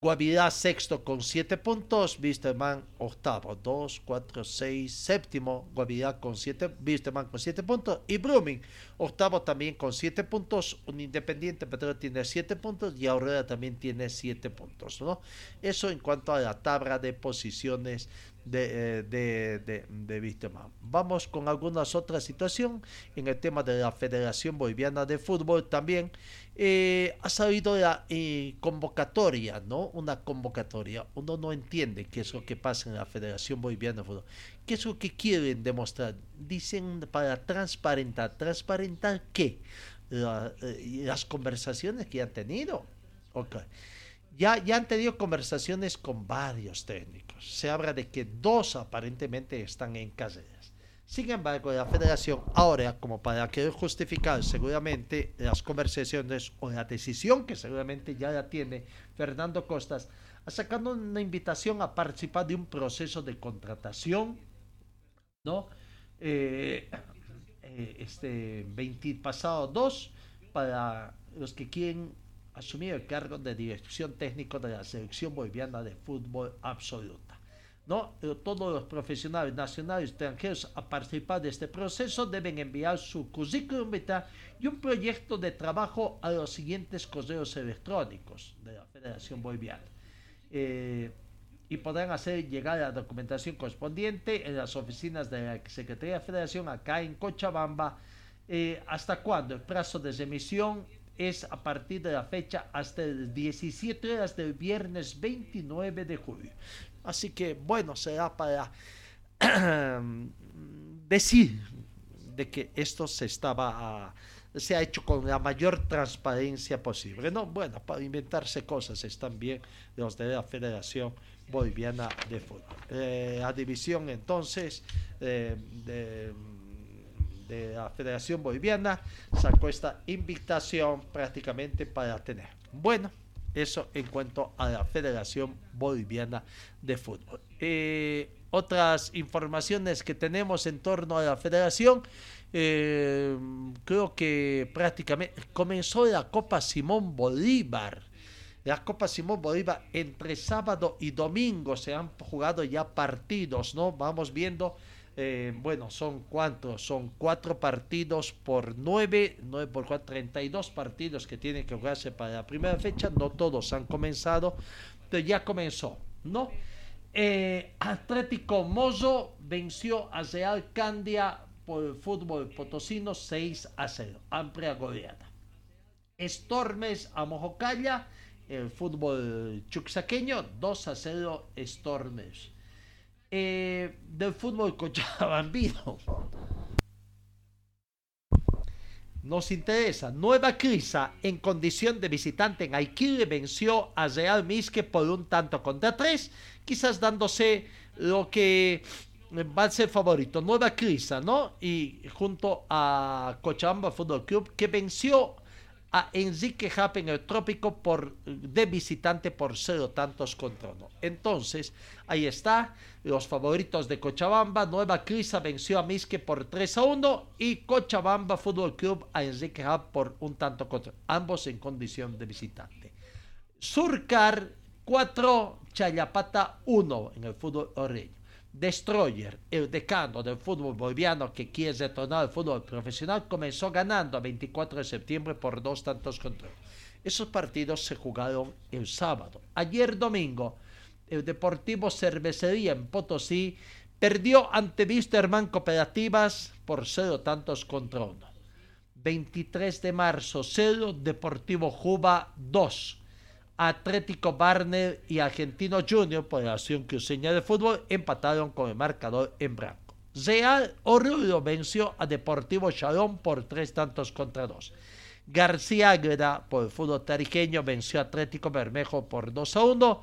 Guavirá sexto con 7 puntos, Wisterman octavo, 2, 4, 6, séptimo, Guavirá con 7, Wisterman con 7 puntos. Y Blooming octavo también con 7 puntos, un Independiente Petróleo tiene 7 puntos y Aurora también tiene 7 puntos, ¿no? Eso en cuanto a la tabla de posiciones de, eh, de, de, de Wisterman. Vamos con algunas otras situaciones en el tema de la Federación Boliviana de Fútbol también. Eh, ha salido la eh, convocatoria, ¿no? Una convocatoria. Uno no entiende qué es lo que pasa en la Federación Boliviana de Fútbol. ¿Qué es lo que quieren demostrar? Dicen para transparentar. ¿Transparentar qué? La, eh, las conversaciones que han tenido. Ok. Ya, ya han tenido conversaciones con varios técnicos. Se habla de que dos aparentemente están en caseras. Sin embargo, la federación ahora, como para querer justificar seguramente las conversaciones o la decisión que seguramente ya la tiene Fernando Costas, ha sacado una invitación a participar de un proceso de contratación, ¿no? Eh, eh, este 20 pasado 2 para los que quieren asumir el cargo de dirección técnico de la selección boliviana de fútbol absoluta. ¿no? Todos los profesionales nacionales y extranjeros a participar de este proceso deben enviar su currículum vitae y un proyecto de trabajo a los siguientes correos electrónicos de la Federación Boliviana. Eh, y podrán hacer llegar la documentación correspondiente en las oficinas de la Secretaría de Federación acá en Cochabamba. Eh, ¿Hasta cuándo? El plazo de remisión es a partir de la fecha hasta el 17 horas del viernes 29 de julio. Así que bueno, será para [CLEARS THROAT] decir de que esto se estaba se ha hecho con la mayor transparencia posible. No, bueno, para inventarse cosas están bien los de la Federación Boliviana de Fútbol. Eh, la división entonces eh, de, de la Federación Boliviana sacó esta invitación prácticamente para tener. Bueno, eso en cuanto a la Federación Boliviana de Fútbol. Eh, otras informaciones que tenemos en torno a la federación, eh, creo que prácticamente comenzó la Copa Simón Bolívar. La Copa Simón Bolívar entre sábado y domingo se han jugado ya partidos, ¿no? Vamos viendo eh, bueno, son cuántos, son cuatro partidos por nueve, nueve por cuatro, 32 partidos que tienen que jugarse para la primera fecha, no todos han comenzado, pero ya comenzó, ¿no? Eh, Atlético Mozo venció a Real Candia por el fútbol potosino 6 a 0, amplia goleada. Stormes a Mojocalla, el fútbol chuxaqueño 2 a 0 Stormes eh, del fútbol cochabambino. Nos interesa. Nueva Crisa en condición de visitante en Aiquile venció a Real Misque por un tanto contra tres, quizás dándose lo que va a ser favorito. Nueva Crisa, ¿no? Y junto a Cochabamba Fútbol Club que venció a Enrique en el trópico por, de visitante por cero tantos contra uno. Entonces, ahí está, los favoritos de Cochabamba, Nueva Crisa venció a Misque por 3 a 1 y Cochabamba Fútbol Club a Enrique Jap por un tanto contra ambos en condición de visitante. Surcar 4, Chayapata 1 en el fútbol horreño. Destroyer, el decano del fútbol boliviano que quiere retornar al fútbol profesional, comenzó ganando a 24 de septiembre por dos tantos contra Esos partidos se jugaron el sábado. Ayer domingo, El Deportivo Cervecería en Potosí perdió ante Wisterman Cooperativas por cero tantos contra uno. 23 de marzo, 0, Deportivo Juba 2. Atlético Barner y Argentino Junior por la Acción Cruceña de Fútbol empataron con el marcador en blanco. Real Oruro venció a Deportivo Chalón por tres tantos contra dos. García Águeda por el fútbol tarijeño venció a Atlético Bermejo por 2 a 1.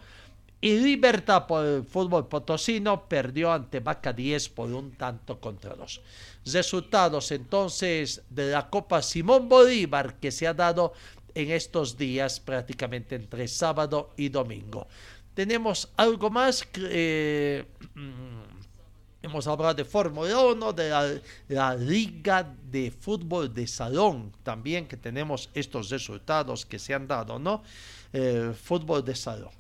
Y Libertad por el fútbol potosino perdió ante Vaca 10 por un tanto contra dos. Resultados entonces de la Copa Simón Bolívar que se ha dado en estos días prácticamente entre sábado y domingo. Tenemos algo más que... Hemos hablado de Fórmula 1, de la, Liga de Fútbol de Salón, también que tenemos estos resultados que se han dado, ¿no? Eh, fútbol de Salón.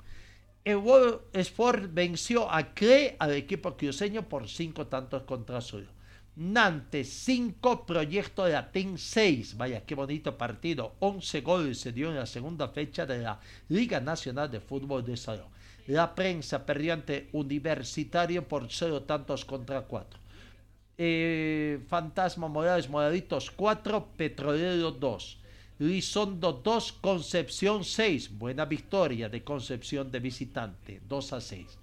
El World Sport venció a CRE al equipo cruceño por cinco tantos contra suyo. Nantes 5, Proyecto Latín 6. Vaya, qué bonito partido. 11 goles se dio en la segunda fecha de la Liga Nacional de Fútbol de Salón. La prensa perdió ante Universitario por cero tantos contra 4. Eh, Fantasma Morales Moraditos 4, Petrolero 2. Lizondo 2, Concepción 6. Buena victoria de Concepción de visitante, 2 a 6.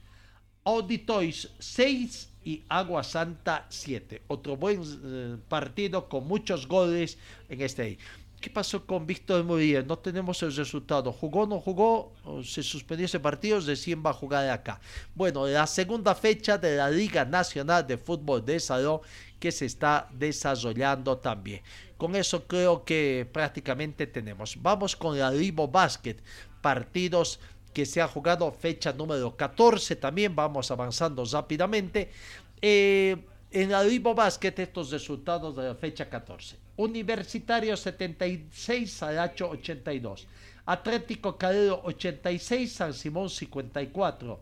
Auditois 6 y Agua Santa 7. Otro buen eh, partido con muchos goles en este. ¿Qué pasó con Víctor Murillo? No tenemos el resultado. ¿Jugó no jugó? Se suspendió ese partido, recién va a jugar acá. Bueno, la segunda fecha de la Liga Nacional de Fútbol de Salón que se está desarrollando también. Con eso creo que prácticamente tenemos. Vamos con la Libo Basket. Partidos que se ha jugado fecha número 14 también. Vamos avanzando rápidamente. Eh, en la Libo Basket estos resultados de la fecha 14. Universitario 76, Salacho 82. Atlético Calero 86, San Simón 54.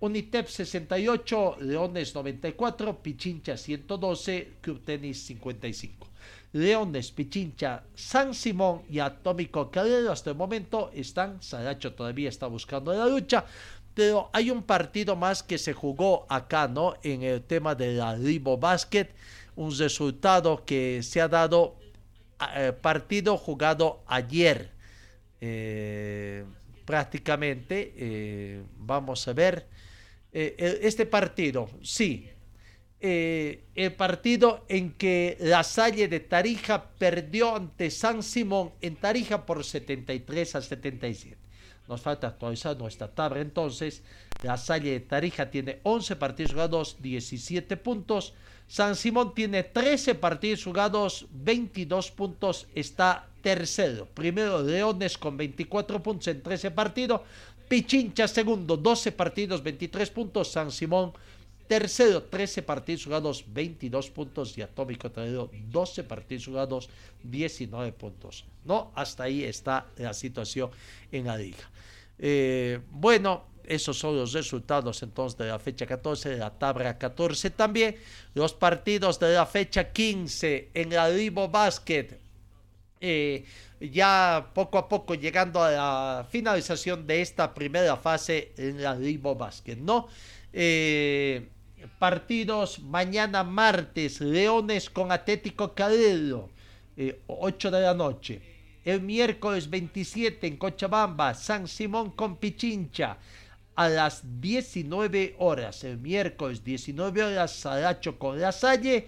Unitep 68, Leones 94, Pichincha 112, Club Tenis 55. Leones, Pichincha, San Simón y Atómico Calero hasta el momento están, Saracho todavía está buscando la lucha, pero hay un partido más que se jugó acá, ¿no? En el tema de la Ribo Basket, un resultado que se ha dado, eh, partido jugado ayer, eh, prácticamente, eh, vamos a ver, este partido, sí, eh, el partido en que la Salle de Tarija perdió ante San Simón en Tarija por 73 a 77. Nos falta actualizar nuestra tabla entonces. La Salle de Tarija tiene 11 partidos jugados, 17 puntos. San Simón tiene 13 partidos jugados, 22 puntos, está tercero. Primero Leones con 24 puntos en 13 partidos. Pichincha segundo, 12 partidos, 23 puntos. San Simón Tercero, 13 partidos jugados, 22 puntos. Y Atómico Traído, 12 partidos jugados, 19 puntos. ¿No? Hasta ahí está la situación en la liga. Eh, bueno, esos son los resultados entonces de la fecha 14, de la tabla 14 también. Los partidos de la fecha 15 en la Libo Basket. Eh, ya poco a poco llegando a la finalización de esta primera fase en la Libo Basket, ¿no? Eh, partidos mañana martes, Leones con Atlético Calero, 8 eh, de la noche. El miércoles 27 en Cochabamba, San Simón con Pichincha a las 19 horas. El miércoles 19 horas, Saracho con La Salle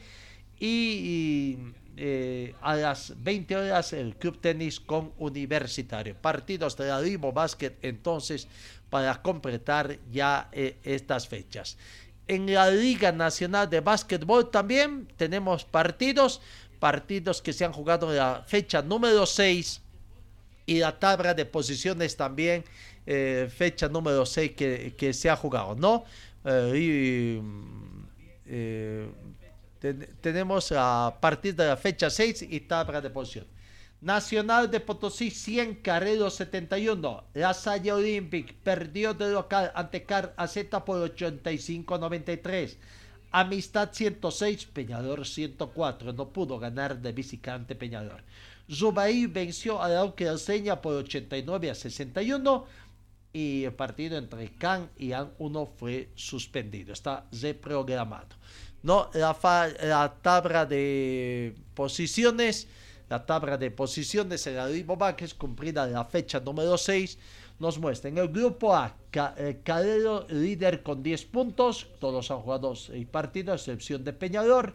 y, eh, a las 20 horas el Club Tenis con Universitario. Partidos de la Limo Basket entonces para completar ya eh, estas fechas. En la Liga Nacional de Básquetbol también tenemos partidos, partidos que se han jugado en la fecha número 6 y la tabla de posiciones también, eh, fecha número 6 que, se ha jugado, ¿no? Eh, eh, tenemos a partir de la fecha 6 y tabla de posiciones. Nacional de Potosí 100, Carrero 71. La Salle Olympic perdió de local ante Car AZ por 85-93. Amistad 106, Peñador 104. No pudo ganar de visitante Peñador. Zubaí venció a la Alseña por 89 a 61. y el partido entre Can y AN 1 fue suspendido, está reprogramado. No, la tabla de posiciones, la tabla de posiciones en la es cumplida la fecha número 6, nos muestra en el grupo A, eh, Calero líder con 10 puntos, todos han jugado 6 partidos, excepción de Peñador.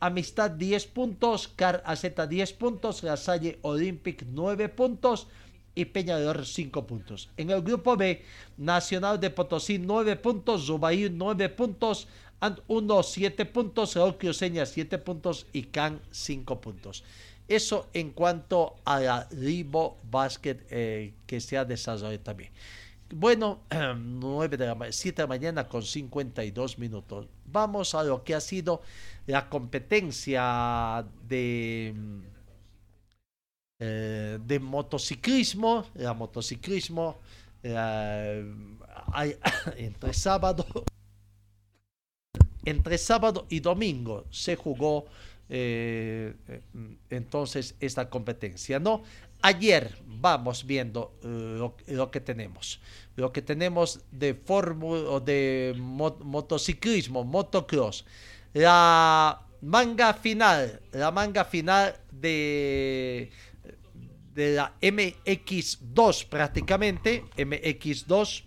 Amistad 10 puntos, Car AZ 10 puntos, La Salle Olympic 9 puntos y Peñador 5 puntos. En el grupo B, Nacional de Potosí 9 puntos, Zubaí 9 puntos, And 1 7 puntos, Raúl Cruceña 7 puntos y Can 5 puntos. Eso en cuanto a la Ribo Basket eh, que se ha desarrollado también. Bueno, [CLEARS THROAT] 9 de la 7 de la mañana con 52 minutos. Vamos a lo que ha sido la competencia de, eh, de motociclismo. La motociclismo [CLEARS THROAT] entre sábado entre sábado y domingo se jugó eh, entonces esta competencia, ¿no? Ayer vamos viendo eh, lo, que tenemos. Lo que tenemos de fórmula de motociclismo, motocross. La manga final, la manga final de de la MX2 prácticamente, MX2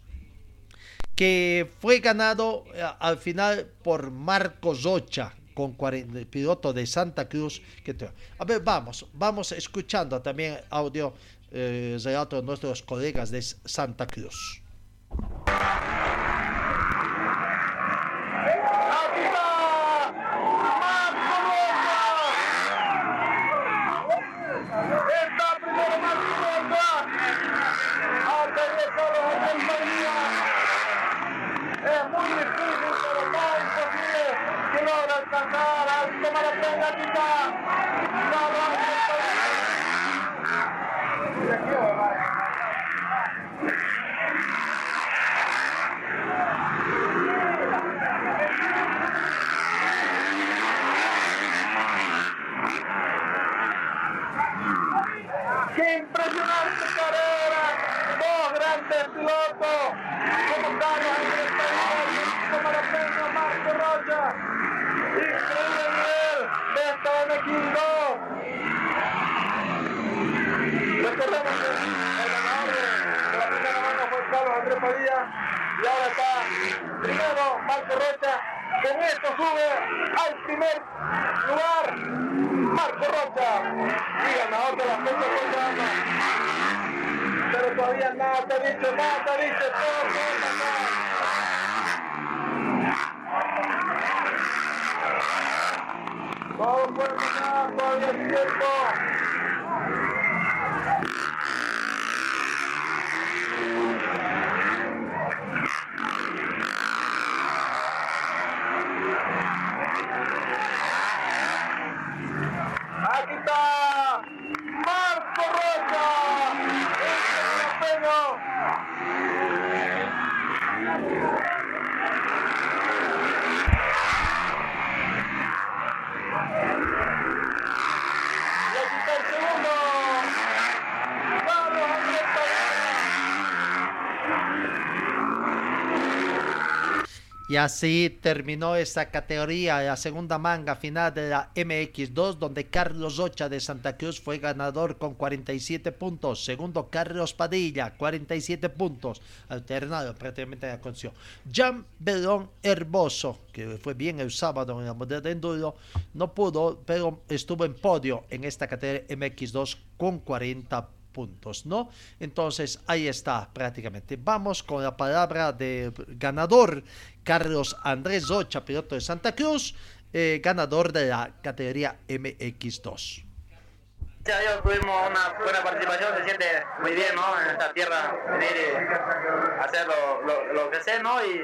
que fue ganado eh, al final por Marcos Rocha con 40, el piloto de Santa Cruz. Que a ver, vamos, vamos escuchando también audio eh, relato de nuestros colegas de Santa Cruz. ¡Qué impresionante carrera! Dos grandes pilotos, como Carlos Andrés como la premio Marco Rocha. Increíble nivel de MX2. Recordemos que el ganador de la primera mano fue Carlos Andrés Padilla y ahora está primero Marco Rocha. Con esto sube al primer lugar Marco Rocha y ganador de la fecha con gana. Pero todavía nada te dice, nada te dice, todo puede pasar. Todo puede pasar, todavía hay tiempo. Aquí está Marco Rocha. Y aquí está el segundo. Carlos Andrés Y así terminó esta categoría, la segunda manga final de la MX2, donde Carlos Rocha de Santa Cruz fue ganador con 47 puntos. Segundo, Carlos Padilla, 47 puntos, alternado prácticamente en la condición. Jan Belón Herboso, que fue bien el sábado en la modelo de enduro, no pudo, pero estuvo en podio en esta categoría MX2 con 40 puntos puntos, ¿no? Entonces ahí está prácticamente. Vamos con la palabra del ganador, Carlos Andrés Rocha, piloto de Santa Cruz, eh, ganador de la categoría MX2. Gracias a Dios tuvimos una buena participación, se siente muy bien, ¿no? En esta tierra, venir y hacer lo, lo, lo que sé, ¿no? Y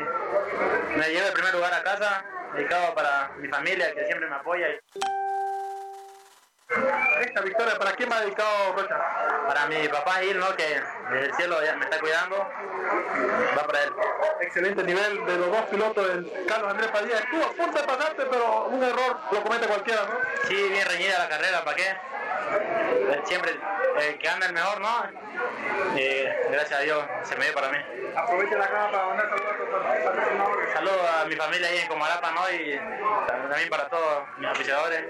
me llevo el primer lugar a casa, dedicado para mi familia, que siempre me apoya. Esta victoria, ¿para quién va dedicado Rocha? Para mi papá Gil, ¿no? Que desde el cielo ya me está cuidando, va para él. Excelente nivel de los dos pilotos, el Carlos Andrés Padilla. Estuvo a punto de pasarte, pero un error lo comete cualquiera, ¿no? Sí, bien reñida la carrera, ¿para qué? Eh, Siempre el que anda el mejor, ¿no? y gracias a Dios se me dio para mí. Aprovecha la cámara para mandar saludos a patrocinadores. Saludos a mi familia ahí en Comalapa, ¿no? Y también para todos mis aficionadores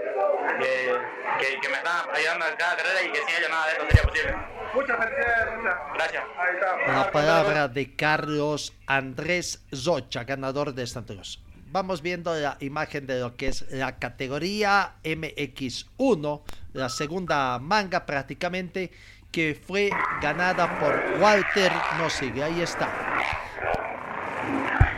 que, que, que me están ayudando en cada carrera y que sin ellos nada de esto sería posible. Muchas felicidades, muchas. Gracias. Ahí está. La palabra de Carlos Andrés Zocha, ganador de Santa Cruz. Vamos viendo la imagen de lo que es la categoría MX1, la segunda manga prácticamente, que fue ganada por Walter Nossigue. Ahí está.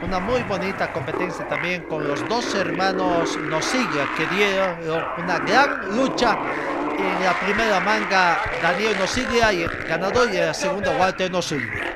Una muy bonita competencia también con los dos hermanos Nossigue que dieron una gran lucha en la primera manga Daniel Nosiglia y el ganador y en la segunda Walter Nosiglia.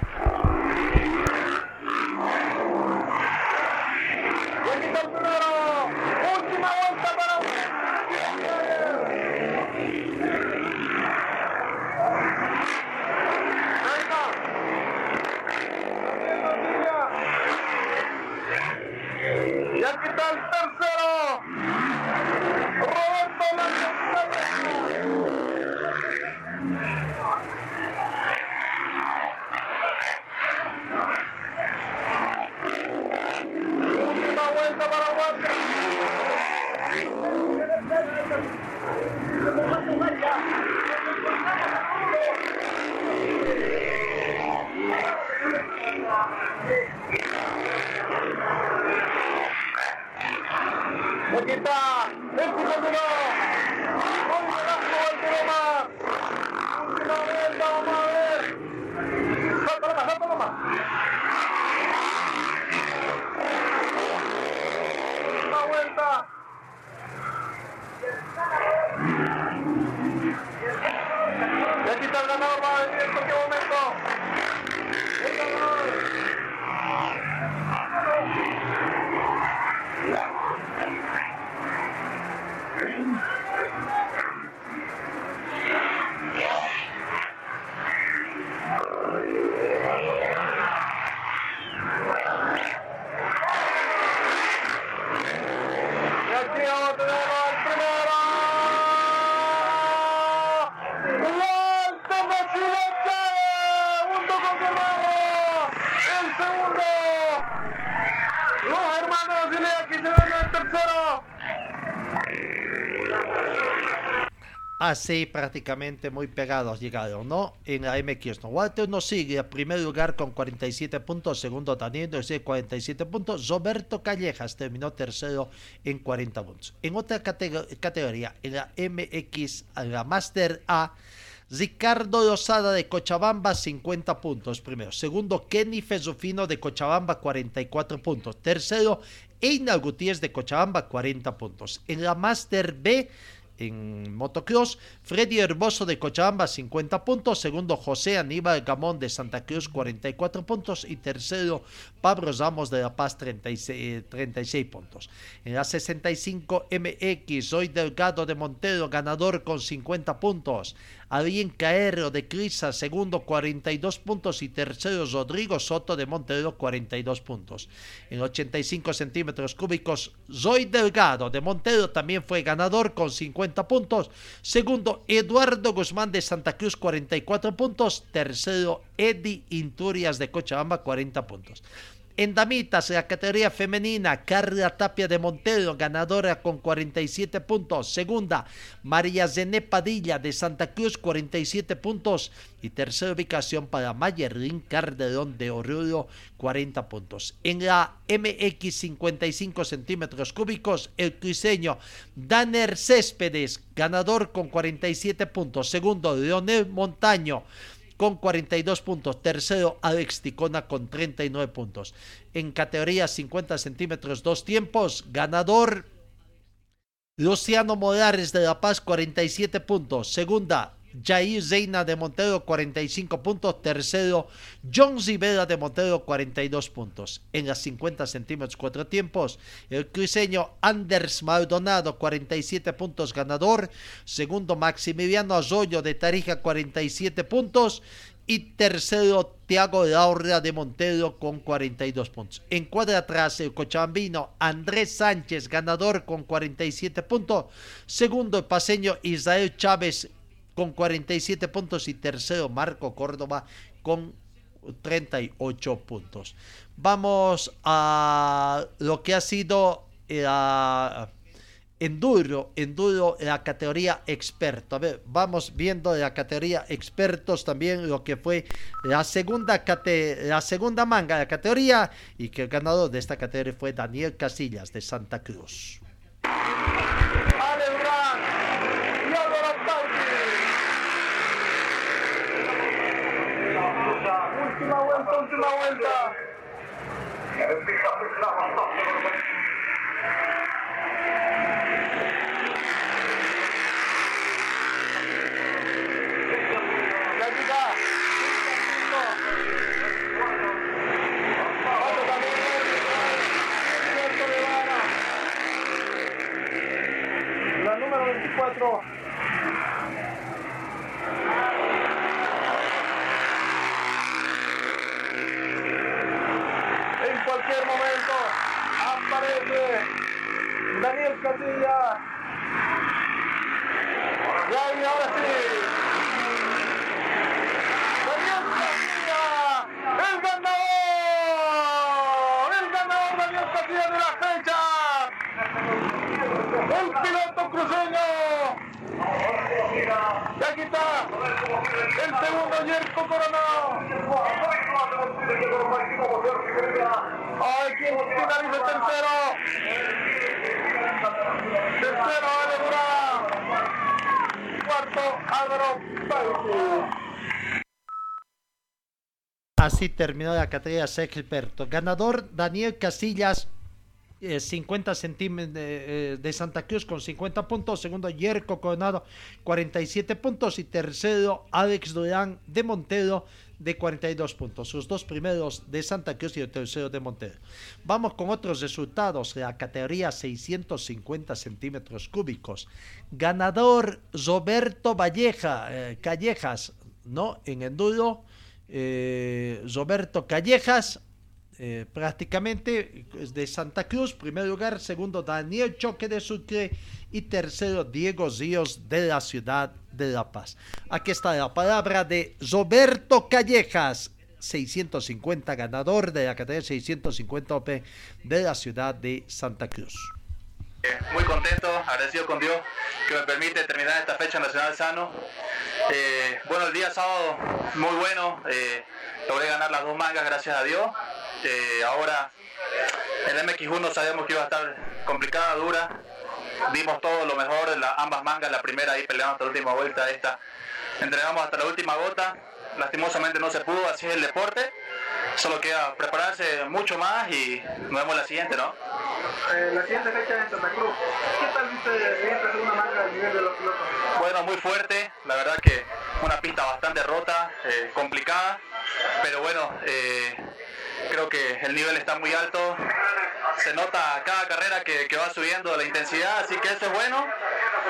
Así prácticamente muy pegados llegaron, ¿no? En la MX, ¿no? Walter nos sigue a primer lugar con 47 puntos, segundo Daniel García 47 puntos, Roberto Callejas terminó tercero en 40 puntos. En otra catego- categoría, en la MX, en la Master A, Ricardo Lozada de Cochabamba 50 puntos primero. Segundo Kenny Fezufino de Cochabamba 44 puntos. Tercero Einar Gutiérrez de Cochabamba 40 puntos. En la Master B en motocross, Freddy Herboso de Cochabamba 50 puntos, segundo José Aníbal Gamón de Santa Cruz 44 puntos y tercero Pablo Ramos de La Paz 36, eh, 36 puntos. En la 65 MX, Soy Delgado de Montero ganador con 50 puntos. Adrián Caero de Crisa, segundo 42 puntos y tercero Rodrigo Soto de Montero 42 puntos. En 85 centímetros cúbicos, Zoe Delgado de Montero también fue ganador con 50 puntos. Segundo, Eduardo Guzmán de Santa Cruz 44 puntos. Tercero, Eddie Inturias de Cochabamba 40 puntos. En damitas, la categoría femenina, Carla Tapia de Montero, ganadora con 47 puntos. Segunda, María Zené Padilla de Santa Cruz, 47 puntos. Y tercera ubicación para Mayerlin Carderón de Oruro, 40 puntos. En la MX 55 centímetros cúbicos, el cruceño Danner Céspedes, ganador con 47 puntos. Segundo, Leonel Montaño con 42 puntos. Tercero, Alex Ticona con 39 puntos. En categoría 50 centímetros, dos tiempos. Ganador, Luciano Morales de La Paz, 47 puntos. Segunda, Jair Zeina de Montero, 45 puntos. Tercero, John Rivera de Montero, 42 puntos. En las 50 centímetros, cuatro tiempos, el cruceño Anders Maldonado, 47 puntos ganador. Segundo, Maximiliano Arroyo de Tarija, 47 puntos. Y tercero, Tiago Laura de Montero con 42 puntos. En cuadra atrás, el cochabambino Andrés Sánchez, ganador con 47 puntos. Segundo, el paseño Israel Chávez con 47 puntos y tercero Marco Córdoba con 38 puntos. Vamos a lo que ha sido la enduro, enduro, la categoría experto. A ver, vamos viendo la categoría expertos también lo que fue la segunda, la segunda manga de la categoría y que el ganador de esta categoría fue Daniel Casillas de Santa Cruz. Vuelta, última vuelta. La número 24. En cualquier momento aparece Daniel Casilla. Y ahí, ahora sí. Daniel Casilla, el ganador. El ganador Daniel Casilla de la fecha. El piloto cruceño. Y aquí está el segundo Yerko Coronado. Ay, ¿quién finaliza tercero? Tercero, Ale Durán. Cuarto, Álvaro Paiti. Así terminó la categoría experto. Ganador Daniel Casillas, eh, 50 centímetros de, eh, de Santa Cruz con 50 puntos. Segundo, Yerko Coronado, 47 puntos. Y tercero, Alex Durán de Montero, de 42 puntos. Sus dos primeros de Santa Cruz y el tercero de Montero. Vamos con otros resultados. La categoría 650 centímetros cúbicos. Ganador Roberto Valleja, eh, Callejas, ¿no? En enduro. Eh, Roberto Callejas, eh, prácticamente de Santa Cruz, primer lugar, segundo Daniel Choque de Sucre y tercero Diego Ríos de la ciudad de La Paz. Aquí está la palabra de Roberto Callejas, 650 ganador de la categoría 650 OP de la ciudad de Santa Cruz. Muy contento, agradecido con Dios que me permite terminar esta fecha nacional sano. Eh, bueno, el día sábado muy bueno, eh, logré ganar las dos mangas gracias a Dios. Eh, ahora el MX1 sabíamos que iba a estar complicada, dura. Dimos todo lo mejor la, ambas mangas, la primera ahí peleamos hasta la última vuelta, esta entregamos hasta la última gota. Lastimosamente no se pudo, así es el deporte. Solo queda prepararse mucho más y nos vemos la siguiente, ¿no? Eh, la siguiente fecha en Santa Cruz. ¿Qué tal viste esta segunda manga al nivel de los pilotos? Bueno, muy fuerte, la verdad que una pista bastante rota, eh, complicada, pero bueno, eh, creo que el nivel está muy alto, se nota cada carrera que, va subiendo la intensidad, así que eso es bueno.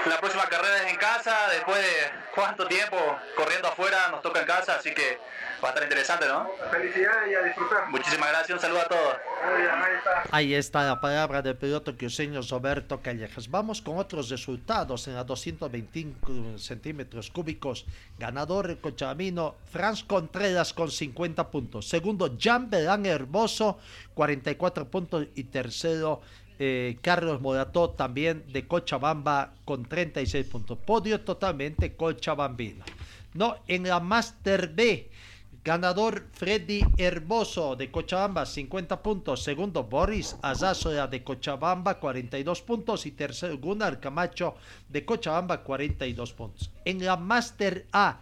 La próxima carrera es en casa, después de cuánto tiempo corriendo afuera nos toca en casa, así que va a estar interesante, ¿no? Felicidades y a disfrutar. Muchísimas gracias, un saludo a todos. Ahí está. Ahí está la palabra del piloto cruceño Roberto Callejas. Vamos con otros resultados en la 225 centímetros cúbicos. Ganador el Cochabamino, Franz Contreras con 50 puntos. Segundo, Jan Belán Hermoso, 44 puntos. Y tercero, eh, Carlos Morató también de Cochabamba con 36 puntos. Podio totalmente Cochabambino. No, en la Master B. Ganador Freddy Herboso de Cochabamba, 50 puntos. Segundo, Boris Azazoya de Cochabamba, 42 puntos. Y tercero, Gunnar Camacho de Cochabamba, 42 puntos. En la Master A,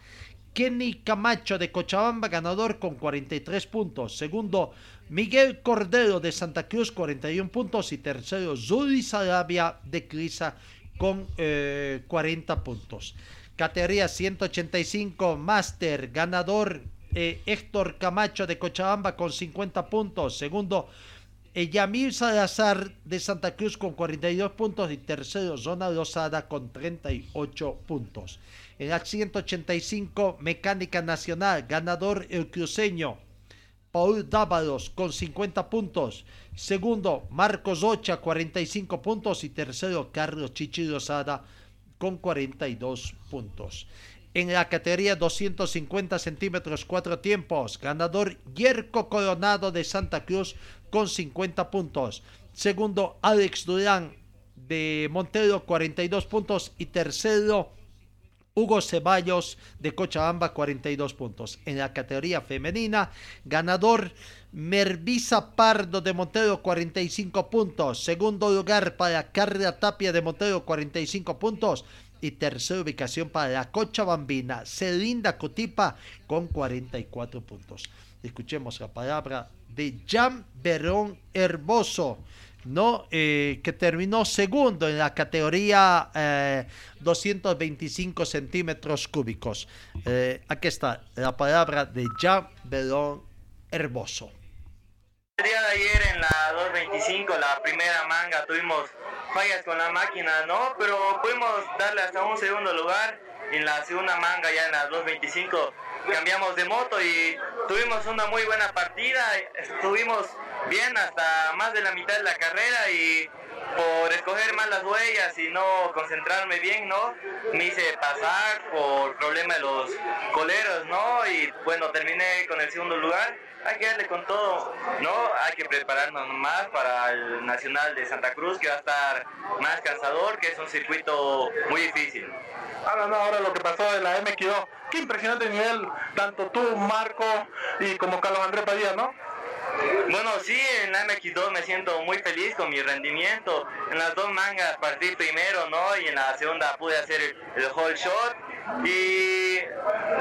Kenny Camacho de Cochabamba, ganador con 43 puntos. Segundo, Miguel Cordero de Santa Cruz, 41 puntos. Y tercero, Zuli Sarabia de Crisa con eh, 40 puntos. Categoría 185 Master, ganador eh, Héctor Camacho de Cochabamba con 50 puntos. Segundo, eh, Yamil Salazar de Santa Cruz con 42 puntos. Y tercero, Zona Rosada con 38 puntos. En la 185, Mecánica Nacional, ganador el cruceño. Paul Dávalos con 50 puntos. Segundo, Marcos Ocha, 45 puntos. Y tercero, Carlos Chichi Rosada con 42 puntos. En la categoría 250 centímetros, cuatro tiempos. Ganador Yerko Coronado de Santa Cruz con 50 puntos. Segundo, Alex Durán de Montero, 42 puntos. Y tercero, Hugo Ceballos de Cochabamba, 42 puntos. En la categoría femenina, ganador Mervisa Pardo de Montero, 45 puntos. Segundo lugar para Carla Tapia de Montero, 45 puntos. Y tercera ubicación para la Cochabambina, Celinda Cotipa, con 44 puntos. Escuchemos la palabra de Jan Verón Herboso ¿no? Eh, que terminó segundo en la categoría 225 eh, centímetros cúbicos. Eh, aquí está la palabra de Jean Belón Herboso. El día de ayer en la 225, la primera manga, tuvimos fallas con la máquina, ¿no? Pero pudimos darle hasta un segundo lugar. En la segunda manga, ya en la 225, cambiamos de moto y tuvimos una muy buena partida. Estuvimos bien hasta más de la mitad de la carrera y por escoger mal las huellas y no concentrarme bien, ¿no? Me hice pasar por problema de los coleros, ¿no? Y bueno, terminé con el segundo lugar. Hay que darle con todo, ¿no? Hay que prepararnos más para el Nacional de Santa Cruz, que va a estar más cansador, que es un circuito muy difícil. Hablando ahora lo que pasó en la MQ2, qué impresionante nivel, tanto tú, Marco, y como Carlos Andrés Padilla, ¿no? Bueno, sí, en la MX2 me siento muy feliz con mi rendimiento. En las dos mangas partí primero, ¿no? Y en la segunda pude hacer el, whole shot. Y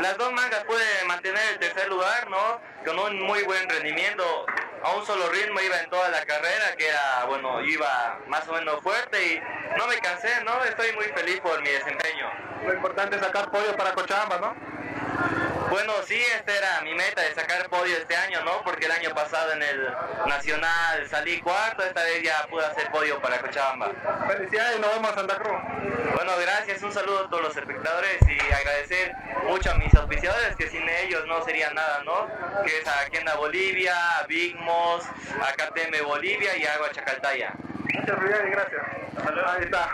las dos mangas pude mantener el tercer lugar, ¿no? Con un muy buen rendimiento. A un solo ritmo iba en toda la carrera, que era, bueno, iba más o menos fuerte y no me cansé, ¿no? Estoy muy feliz por mi desempeño. Lo importante es sacar pollo para Cochabamba, ¿no? Bueno, sí, esta era mi meta de sacar podio este año, ¿no? Porque el año pasado en el Nacional salí cuarto, esta vez ya pude hacer podio para Cochabamba. Felicidades nos vemos a Santa Cruz. Bueno, gracias, un saludo a todos los espectadores y agradecer mucho a mis auspiciadores que sin ellos no sería nada, ¿no? Que es a Kenda Bolivia, a Big Moss, a KTM Bolivia y a Agua Chacaltaya.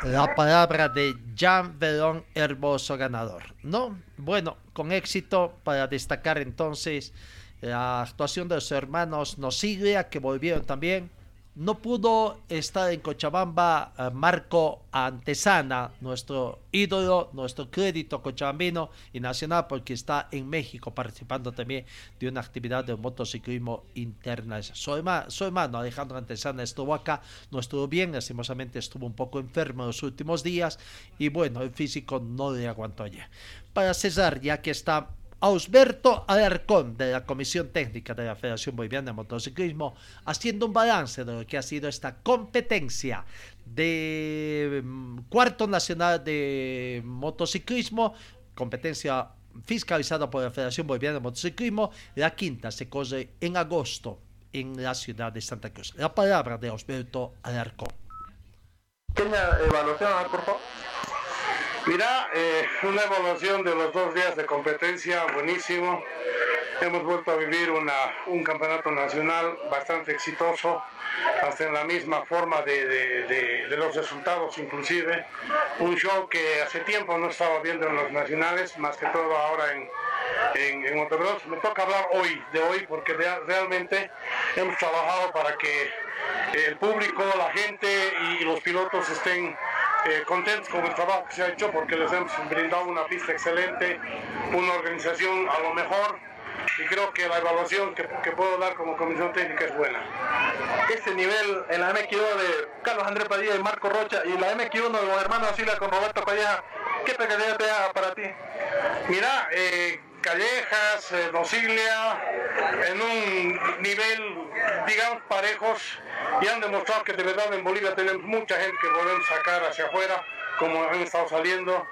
La palabra de Jan Verón Herboso ganador. ¿No? Bueno, con éxito para destacar entonces la actuación de los hermanos Nosiglia que volvieron también no pudo estar en Cochabamba eh, Marco Antesana, nuestro ídolo, nuestro crédito cochabambino y nacional, porque está en México participando también de una actividad de motociclismo interna. Su hermano, su hermano Alejandro Antesana estuvo acá, no estuvo bien, lastimosamente estuvo un poco enfermo en los últimos días y bueno, el físico no le aguantó ayer. Para César, ya que está Ausberto Alarcón de la Comisión Técnica de la Federación Boliviana de Motociclismo, haciendo un balance de lo que ha sido esta competencia de mm, cuarto nacional de motociclismo, competencia fiscalizada por la Federación Boliviana de Motociclismo. La quinta se corre en agosto en la ciudad de Santa Cruz. La palabra de Ausberto Alarcón. evaluación, por favor. Mira, eh, una evaluación de los dos días de competencia, buenísimo. Hemos vuelto a vivir una, un campeonato nacional bastante exitoso, hasta en la misma forma de, los resultados inclusive. Un show que hace tiempo no estaba viendo en los nacionales, más que todo ahora en, en, en Me toca hablar hoy, de hoy, porque realmente hemos trabajado para que el público, la gente y los pilotos estén eh, contentos con el trabajo que se ha hecho porque les hemos brindado una pista excelente, una organización a lo mejor y creo que la evaluación que, puedo dar como comisión técnica es buena. Ese nivel en la MQ1 de Carlos Andrés Padilla y Marco Rocha y la MQ1 de los hermanos Asila con Roberto Calleja, ¿qué pequeña te da para ti? Mira, eh, Callejas, eh, en un nivel, digamos, parejos, y han demostrado que de verdad en Bolivia tenemos mucha gente que podemos sacar hacia afuera, como han estado saliendo.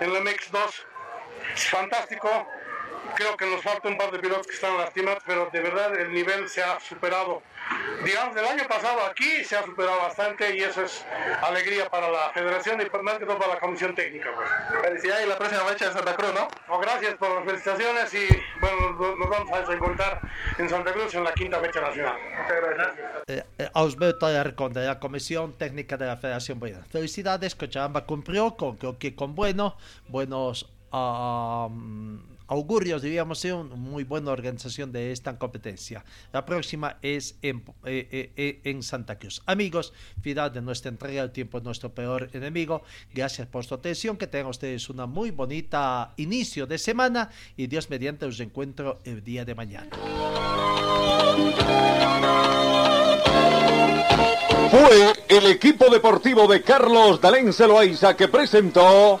En la MX2 es fantástico, creo que nos falta un par de pilotos que están lastimados, pero de verdad el nivel se ha superado. Digamos, el año pasado aquí se ha superado bastante y eso es alegría para la federación y más que todo para la comisión técnica. Pues. Felicidades y la próxima fecha en Santa Cruz, ¿no? Oh, gracias por las felicitaciones y bueno, nos vamos a encontrar en Santa Cruz en la quinta fecha nacional. Muchas gracias. Eh, eh, Ausberto Alarcón de la Comisión Técnica de la Federación Boliviana. Felicidades, Cochabamba cumplió con, creo que con bueno, buenos ah, augurios, diríamos, de una muy buena organización de esta competencia. La próxima es en, eh, eh, eh, Santa Cruz. Amigos, final de nuestra entrega, el tiempo es nuestro peor enemigo. Gracias por su atención, que tengan ustedes una muy bonita inicio de semana y Dios mediante os encuentro el día de mañana. Fue el equipo deportivo de Carlos Dalén Celoaiza que presentó